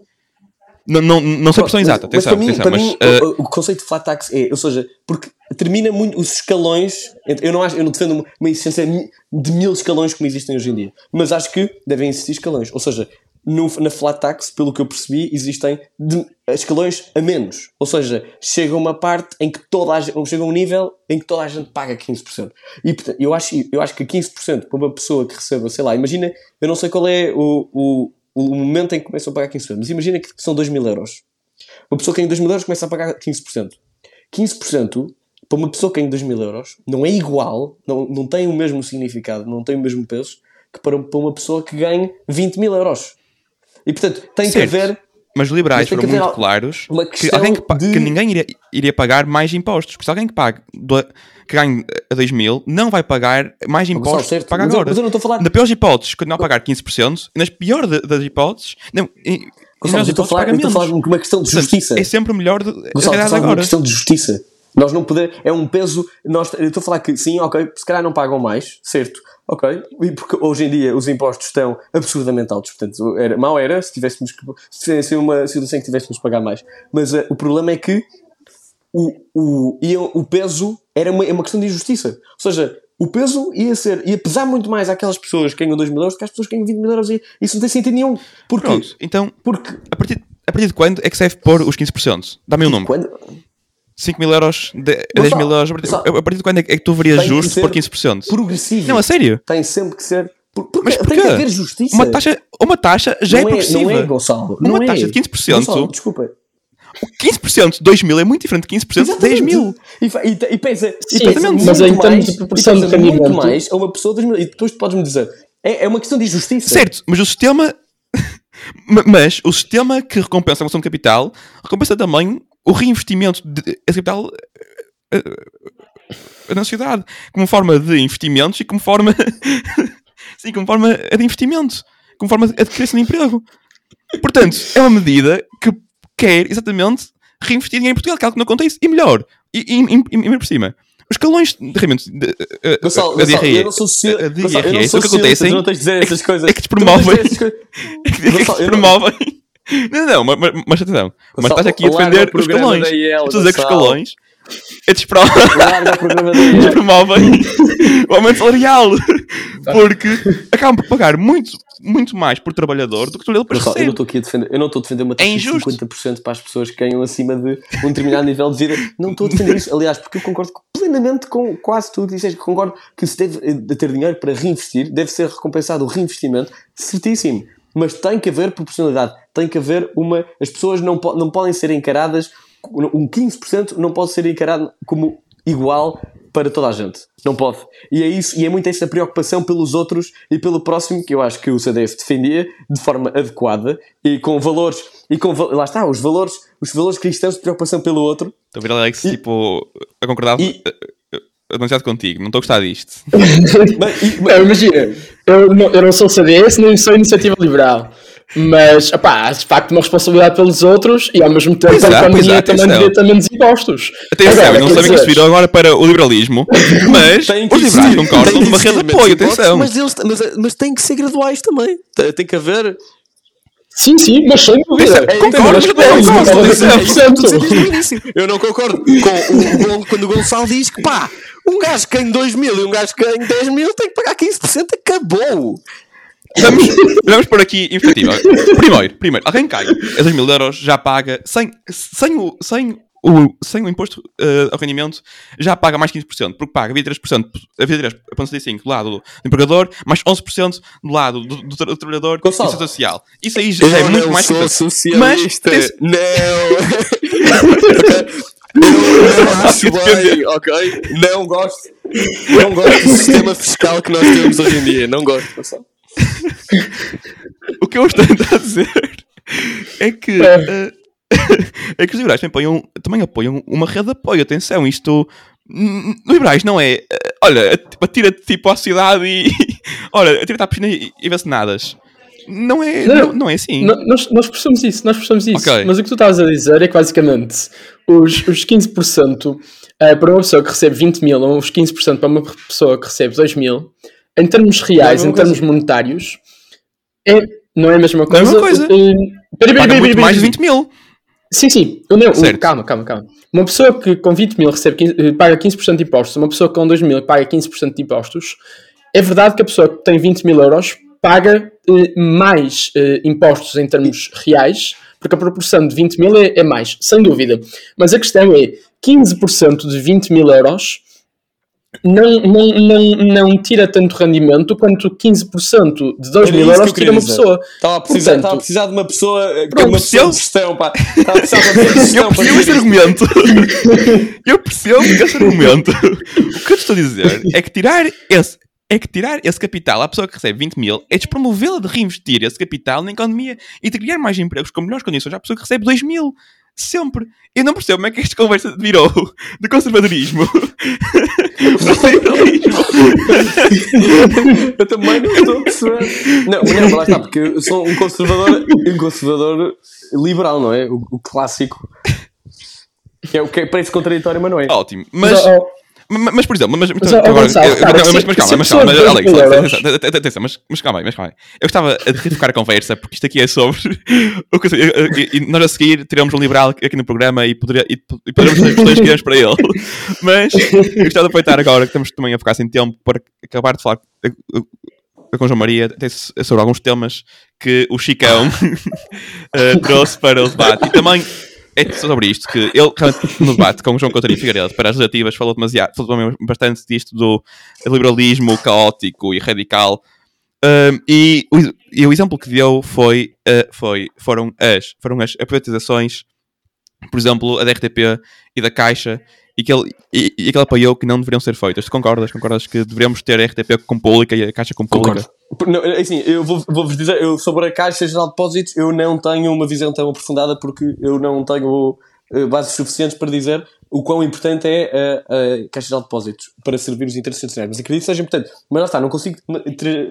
Não, não, não sei a porção Mas- exata, mas atenção, para mim, para mas mim, uh, o, o conceito de flat tax é, ou seja, porque termina muito os escalões. Eu não, acho, eu não defendo uma existência de mil escalões como existem hoje em dia, mas acho que devem existir escalões. Ou seja, no, na flat tax, pelo que eu percebi, existem de- escalões a menos. Ou seja, chega uma parte em que toda a gente, chega um nível em que toda a gente paga 15%. E portanto, eu acho, eu acho que 15% para uma pessoa que receba, sei lá, imagina, eu não sei qual é o, o, o momento em que começam a pagar 15%, mas imagina que são 2 mil euros. Uma pessoa que ganha 2 mil euros começa a pagar 15%. 15% para uma pessoa que ganha 2 mil euros não é igual, não, não tem o mesmo significado, não tem o mesmo peso que para, para uma pessoa que ganha 20 mil euros. E portanto, tem Certo. que haver. mas os liberais mas foram que muito al- claros que, alguém que, de- que ninguém iria, iria pagar mais impostos. Porque se alguém que, paga, do- que ganha a 2 mil não vai pagar mais impostos certo, que paga mas agora. mas eu não estou a falar- Na pior hipóteses, continuar a pagar 15%, e nas piores de- das hipóteses, não, e, Gonçalo, eu estou a falar, eu estou a falar de uma questão de justiça. É sempre melhor de, Gonçalo, estou a falar de uma agora. questão de justiça. Nós não podemos. É um peso. Nós, eu estou a falar que sim, ok, se calhar não pagam mais, certo? Ok. E porque hoje em dia os impostos estão absurdamente altos. Portanto, era, mal era se tivéssemos que. Se tivesse uma situação que tivéssemos que pagar mais. Mas eh, o problema é que o, o, ia- o peso era uma, é uma questão de injustiça. Ou seja, o peso ia ser. ia pesar muito mais àquelas pessoas que ganham 2 mil euros do que às pessoas que ganham 20 mil euros. E isso não tem sentido nenhum. Porque. Pronto, então, Porque. a partir, a partir de quando é que se deve pôr os 15%? Dá-me um número. Quando, 5 mil euros, de- 10 Gonçalo, mil euros. A partir, Gonçalo, a partir de quando é que é tu verias tem justo pôr 15%? progressivo. Não, a sério? tem sempre que ser. Por, porque Mas tem porquê? que haver justiça. Uma taxa, uma taxa já não é progressiva. Não é, Gonçalo. Uma não taxa é. de 15%. Gonçalo, desculpa. 15% de 2 mil é muito diferente de 15% de 10 mil. E, e, e pensa, e Sim, pensa mas em termos mais, de proporção e de pensa muito rendimento- mais a uma pessoa de 2 mil. E depois tu podes-me dizer, é, é uma questão de justiça. Certo, mas o sistema. Ma- mas o sistema que recompensa a ação de capital recompensa também o reinvestimento de esse capital eh, eh, na sociedade como forma de investimentos e como forma. sim, como forma de investimento, como forma de criação de emprego. Portanto, é uma medida que quer exatamente reinvestir dinheiro em Portugal, que é algo que não acontece, e melhor, e, e, e, e, por cima. Os escalões de rendimentos de, de, de, Gonçalo, de eu não sou de eu não sou o que socialista, de é de promovem. dizer essas coisas. é que Gonçalo, eu não- promovem. Não, não, mas, mas- atenção. Mas estás aqui a defender os escalões. Estou a dizer que os escalões é despro- Larga o programa da IEL. promovem o aumento salarial. Porque acabam por pagar muito, muito mais por trabalhador do que depois Gonçalo, eu não estou aqui a defender, eu não estou a defender uma taxa É de injusto. 50% para as pessoas que ganham acima de um determinado nível de vida. Não estou a defender isso, aliás, porque eu concordo plenamente com quase tudo que disseste. Concordo que se deve eh, de ter dinheiro para reinvestir, deve ser recompensado o reinvestimento, certíssimo. Mas tem que haver proporcionalidade, tem que haver uma. As pessoas não, po- não podem ser encaradas um 15% não pode ser encarado como igual para toda a gente. Não pode. E é isso, e é muito essa preocupação pelos outros e pelo próximo que eu acho que o CDF defendia de forma adequada e com valores e com lá está, os valores, os valores cristãos de preocupação pelo outro. Estou a ver Alex, e, tipo, a concordar e, demasiado contigo, não estou a gostar disto. mas, e, mas... Não, imagina, eu não, eu não sou CDS, nem sou iniciativa liberal. Mas, opá, de facto, uma responsabilidade pelos outros e ao mesmo tempo pois a é, economia é, também devia ter menos impostos. Atenção, agora, não sabem que isto virou agora para o liberalismo, mas os liberais concordam numa rede de apoio, atenção. Mas, eles, mas, mas tem que ser graduais também. Tem que haver. Sim, sim, mas sem dúvida. É, concordo, Eu não concordo com o gol, quando o Gonçalo diz que pá, um gajo que ganha 2 mil e um gajo que ganha 10 mil tem que pagar 15%, acabou. Vamos, vamos por aqui perspectiva. Primeiro, primeiro, alguém cai a 2 mil euros, já paga sem, sem, o, sem, o, sem o imposto uh, ao rendimento, já paga mais 15%, porque paga 23%, 23,75% do lado do empregador, mais 11% do lado do, do, do trabalhador e social. Isso aí já é muito mais sou socialista. Mas, não! Eu não acho bem, ok? Não gosto. Não gosto do sistema fiscal que nós temos hoje em dia. Não gosto, pessoal. o que eu estou a tentar dizer é que. Uh, é que os liberais também apoiam, também apoiam uma rede de apoio. Atenção, isto. Liberais não é. Uh, olha, atira-te tipo à cidade e. olha, atira-te à piscina e, e vê-se nadas. Não é, não, não, não é assim. nós, nós percebemos isso, nós percebemos isso. Okay. Mas o que tu estavas a dizer é que basicamente os, os 15% uh, para uma pessoa que recebe 20 mil ou os 15% para uma pessoa que recebe 2 mil em termos reais, é em termos monetários, é, não é a mesma coisa. Não é a mesma coisa. Uh, pera, pera, pera, mais de 20 mil. Sim, sim. Não, certo. calma, calma, calma. Uma pessoa que com 20 mil recebe 15, eh, paga 15% de impostos, uma pessoa que com 2 mil paga 15% de impostos, é verdade que a pessoa que tem 20 mil euros paga eh, mais eh, impostos em termos reais, porque a proporção de 20 mil é, é mais, sem dúvida. Mas a questão é 15% de 20 mil euros não, não, não, não tira tanto rendimento quanto 15% de 2 mil euros tira uma dizer. pessoa. Estava a, precisar, Portanto, estava a precisar de uma pessoa com uma pessoa de gestão, pá. Estava a precisar de uma pessoa de gestão. Eu percebo esse argumento. eu percebo esse argumento. O que eu te estou a dizer é que tirar esse é que tirar esse capital à pessoa que recebe 20 mil é despromovê-la de reinvestir esse capital na economia e de criar mais empregos com melhores condições à pessoa que recebe 2 mil. Sempre. Eu não percebo como é que esta conversa virou de conservadorismo. eu também não estou a perceber. Não, não, lá está, porque eu sou um conservador, um conservador liberal, não é? O, o clássico. Que é o que parece contraditório, mas não é. Ótimo. Mas. Mas, mas, mas, por exemplo, mas, mas, agora, mas, mas, calma, mas calma, Alex, atenção, mas, mas calma aí, mas calma aí. Eu estava a retificar a conversa, porque isto aqui é sobre o que, e, nós a seguir teremos um liberal aqui no programa e, poderia, e, e poderemos fazer questões que para ele. Mas eu gostava de aproveitar agora que estamos também a ficar sem tempo para acabar de falar com João Maria sobre alguns temas que o Chicão uh, trouxe para o debate. E também é sobre isto que ele, no debate com o João Coutinho Figueiredo para as legislativas, falou demasiado, falou bastante disto do liberalismo caótico e radical. Um, e, o, e, o, exemplo que deu foi, uh, foi, foram, as, foram as privatizações, por exemplo, a da RTP e da Caixa, e que ele, e, e que ele apoiou que não deveriam ser feitas. Tu concordas? Concordas que deveríamos ter a RTP com pública e a Caixa com pública? Não, é assim, eu vou-vos vou dizer, eu, sobre a Caixa Geral de Depósitos, eu não tenho uma visão tão aprofundada porque eu não tenho uh, bases suficientes para dizer o quão importante é a, a Caixa Geral de Depósitos para servir os interesses nacionais. Mas acredito que seja importante. Mas lá está, não consigo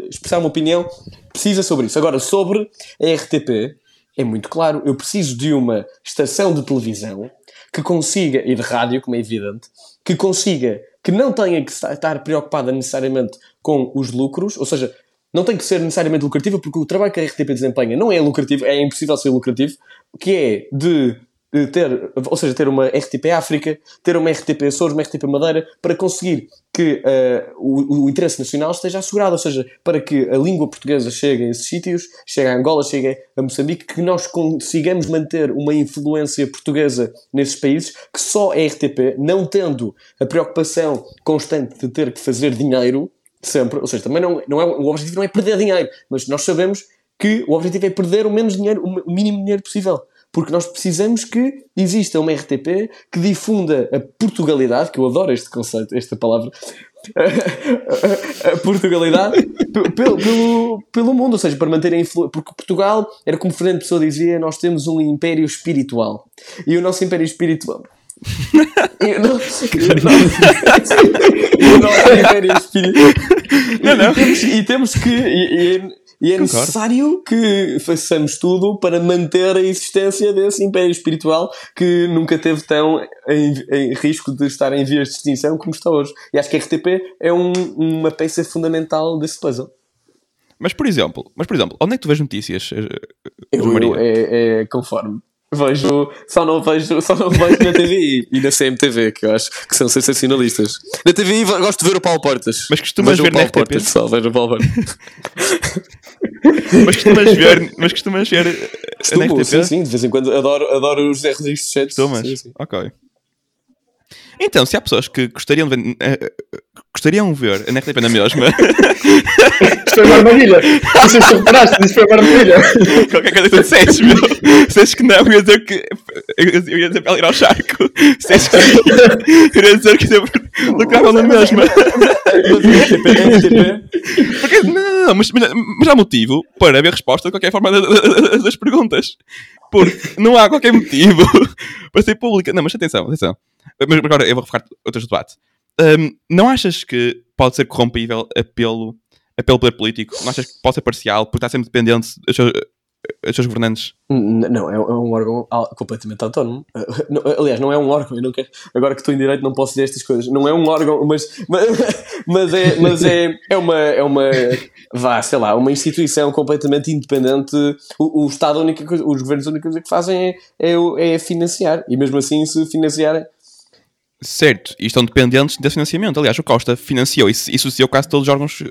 expressar uma opinião precisa sobre isso. Agora, sobre a RTP, é muito claro, eu preciso de uma estação de televisão que consiga, e de rádio, como é evidente, que consiga, que não tenha que estar preocupada necessariamente com os lucros, ou seja, não tem que ser necessariamente lucrativa, porque o trabalho que a RTP desempenha não é lucrativo, é impossível ser lucrativo, que é de ter, ou seja, ter uma RTP África, ter uma RTP Açores, uma RTP Madeira, para conseguir que uh, o, o, interesse nacional esteja assegurado, ou seja, para que a língua portuguesa chegue a esses sítios, chegue a Angola, chegue a Moçambique, que nós consigamos manter uma influência portuguesa nesses países, que só a RTP, não tendo a preocupação constante de ter que fazer dinheiro, sempre, ou seja, também não, não é, o objetivo não é perder dinheiro, mas nós sabemos que o objetivo é perder o menos dinheiro, o mínimo dinheiro possível Porque nós precisamos que exista uma RTP que difunda a Portugalidade, que eu adoro este conceito, esta palavra, a Portugalidade pelo, pelo, pelo mundo, ou seja, para manter a influência. Porque Portugal, era como Fernando Pessoa dizia, nós temos um império espiritual. E o nosso império espiritual. E o nosso, e o nosso, e o nosso império espiritual. Não, não. E, temos, e temos que. E, e, e é Concordo. necessário que façamos tudo para manter a existência desse império espiritual que nunca teve tão em, em risco de estar em vias de extinção como está hoje. E acho que a RTP é um- uma peça fundamental desse puzzle. Mas por exemplo, mas por exemplo, onde é que tu vês notícias, eh, Eu, Maria? eu- é, é conforme. Vejo, só não vejo, só não vejo na TVI e na CMTV, que eu acho que são sensacionalistas. Na TVI gosto de ver o Paulo Portas. Mas costumas Vejam ver o na Paulo RTP? Portas, pessoal, vejo o Paulo Portas. mas costumas ver, mas costumas ver eh, na Costumo, RTP? sim, sim, de vez em quando adoro, adoro os Registros Chats. Costumas? Sim, sim. Ok. Então, se há pessoas que gostariam de ver, eh, gostariam de ver na RTP na mesma, Isto foi uma armadilha. Não sei se tu reparaste, isto foi uma armadilha. qualquer coisa que tu dissesses, meu, dissesses que não, eu ia dizer que eu ia dizer para ela ir ao charco, dissesses que eu ia dizer que sempre lucravam na mesma. A a Porque, não, mas, mas, mas há motivo para haver resposta de qualquer forma da- da- das perguntas. Porque não há qualquer motivo para ser pública. Não, mas atenção, atenção. Mas agora eu vou focar outros debate. Hum, não achas que pode ser corrompível apelo, apelo poder político? Não achas que pode ser parcial porque está sempre dependente dos seus, dos seus governantes? Não, é, é um órgão al- completamente autónomo. Aliás, não é um órgão, eu quero, agora que estou em direito não posso dizer estas coisas. Não é um órgão, mas, mas, mas é, mas é, é uma, é uma, vá, sei lá, uma instituição completamente independente. O, o Estado, única coisa, os governos, a única coisa que fazem é, é, é financiar. E mesmo assim, se financiarem, Certo, e estão dependentes desse financiamento. Aliás, o Costa financiou e e associou quase todos os órgãos.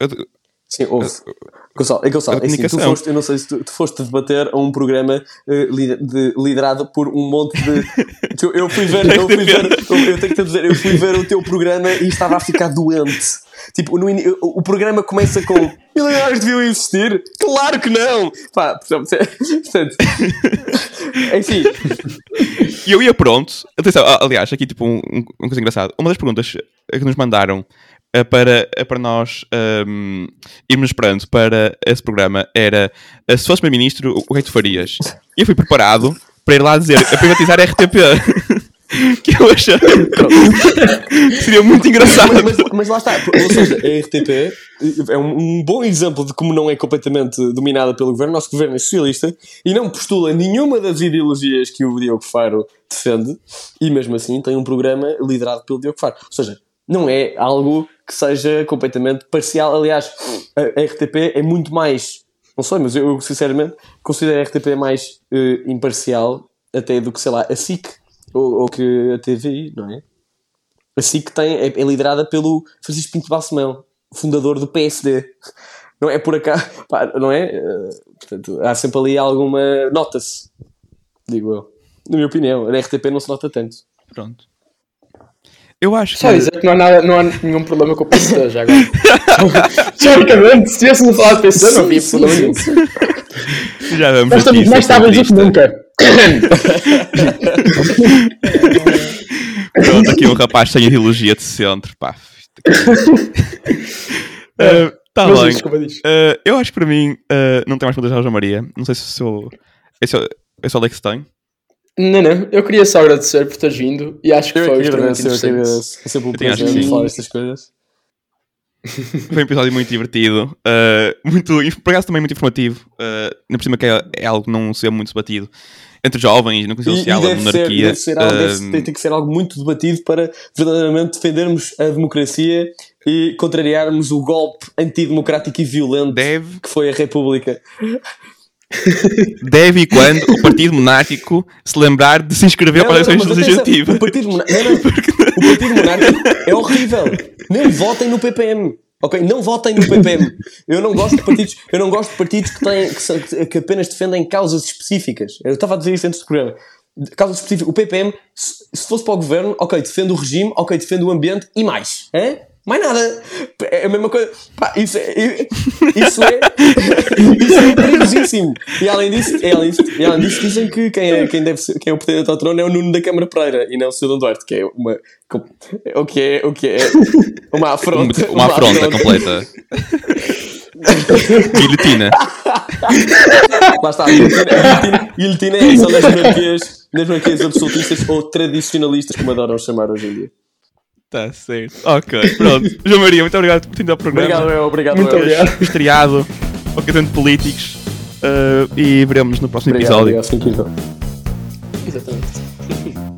eh, de- Sim, houve. Gonçalo, é, Gonçalo, a é assim, tu foste, eu não sei se tu, tu foste debater a um programa li- de- liderado por um monte de. Tu- eu fui ver, eu fui ver, eu, eu tenho que te dizer, eu fui ver o teu programa e estava a ficar doente. Tipo, no o, o programa começa com milionários deviam existir? Claro que não! Pá, portanto, é- enfim, E eu ia pronto. Atenção, aliás, aqui tipo um, um, uma coisa engraçada. Uma das perguntas que nos mandaram para, eh, para nós ehm, irmos esperando para esse programa era eh, se fosse primeiro-ministro, o o que é que tu farias? E eu fui preparado para ir lá dizer a privatizar a RTP. que eu achei que seria muito engraçado. mas, mas- mas lá está, ou seja, a RTP é um, um bom exemplo de como não é completamente dominada pelo governo. O nosso governo é socialista e não postula nenhuma das ideologias que o Diogo Faro defende, e mesmo assim tem um programa liderado pelo Diogo Faro. Ou seja, não é algo que seja completamente parcial. Aliás, a, a RTP é muito mais. Não sei, mas eu sinceramente considero a RTP mais eh, imparcial até do que, sei lá, a SIC ou, ou que a TVI, não é? A SIC tem, é, é liderada pelo Francisco Pinto Balsemão, fundador do PSD. Não é por acaso, não é? Eh, portanto, há sempre ali alguma. Nota-se, digo eu. Na minha opinião, na RTP não se nota tanto. Pronto. Eu acho que. Só dizer que não há, nada, não há nenhum problema com o PC já agora. Teoricamente, se tivéssemos a falar de PC, não havia problema nenhum. Já vamos Nós estamos mais estáveis do que nunca. Pronto, aqui um rapaz sem ideologia de centro. Pá. Está Mas bem. desculpa. Uh, eu acho que para mim uh, não tem mais perguntas à João Maria. Não sei se. Esse é, esse é o Alex tem. Não, não. Eu queria só agradecer por teres vindo e acho que Eu foi extremamente agradeço, eu aqui interessante. É sempre um prazer que falar destas coisas. Foi um episódio muito divertido. uh, muito, por acaso também muito informativo. Uh, ainda por cima que é, é algo que não se é muito debatido entre jovens, no Conselho E, Social, e a deve, ser, monarquia. deve, ser algo, deve uh, ter, ter que ser algo muito debatido para verdadeiramente defendermos a democracia e contrariarmos o golpe antidemocrático e violento deve, que foi a República. Deve e quando o Partido Monárquico se lembrar de se inscrever para as Não, eleições não, mas atenção, legislativas. O Partido, Monar- não, não, o Partido Monárquico é horrível. Nem votem no PPM. Ok? Não votem no PPM. Eu não gosto de partidos, eu não gosto de partidos que, têm, que, são- que apenas defendem causas específicas. Eu estava a dizer isso antes do programa. Causas específicas. O PPM, se, se fosse para o governo, ok, defende o regime, ok, defende o ambiente e mais. Hã? Mais nada. É a mesma coisa. Pá, isso é. Isso é. Isso é perigosíssimo. E além disso, e além disso, e além disso dizem que quem é, quem deve ser, quem é o pretendente ao trono é o Nuno da Câmara Pereira e não o Sr. Duarte, que é uma. O que é, o que é uma afronta. Uma, uma afronta completa. Guilhotina. Lá está, guilhotina, é só das monarquias, das monarquias absolutistas ou tradicionalistas, como adoram chamar hoje em dia. Tá certo. Ok, pronto. João Maria, muito obrigado por ter ao programa. Obrigado, eu, obrigado. Muito eu. obrigado. Estreado, ocasião de políticos. Uh, e veremos no próximo Obrigado, episódio. obrigado, Exatamente.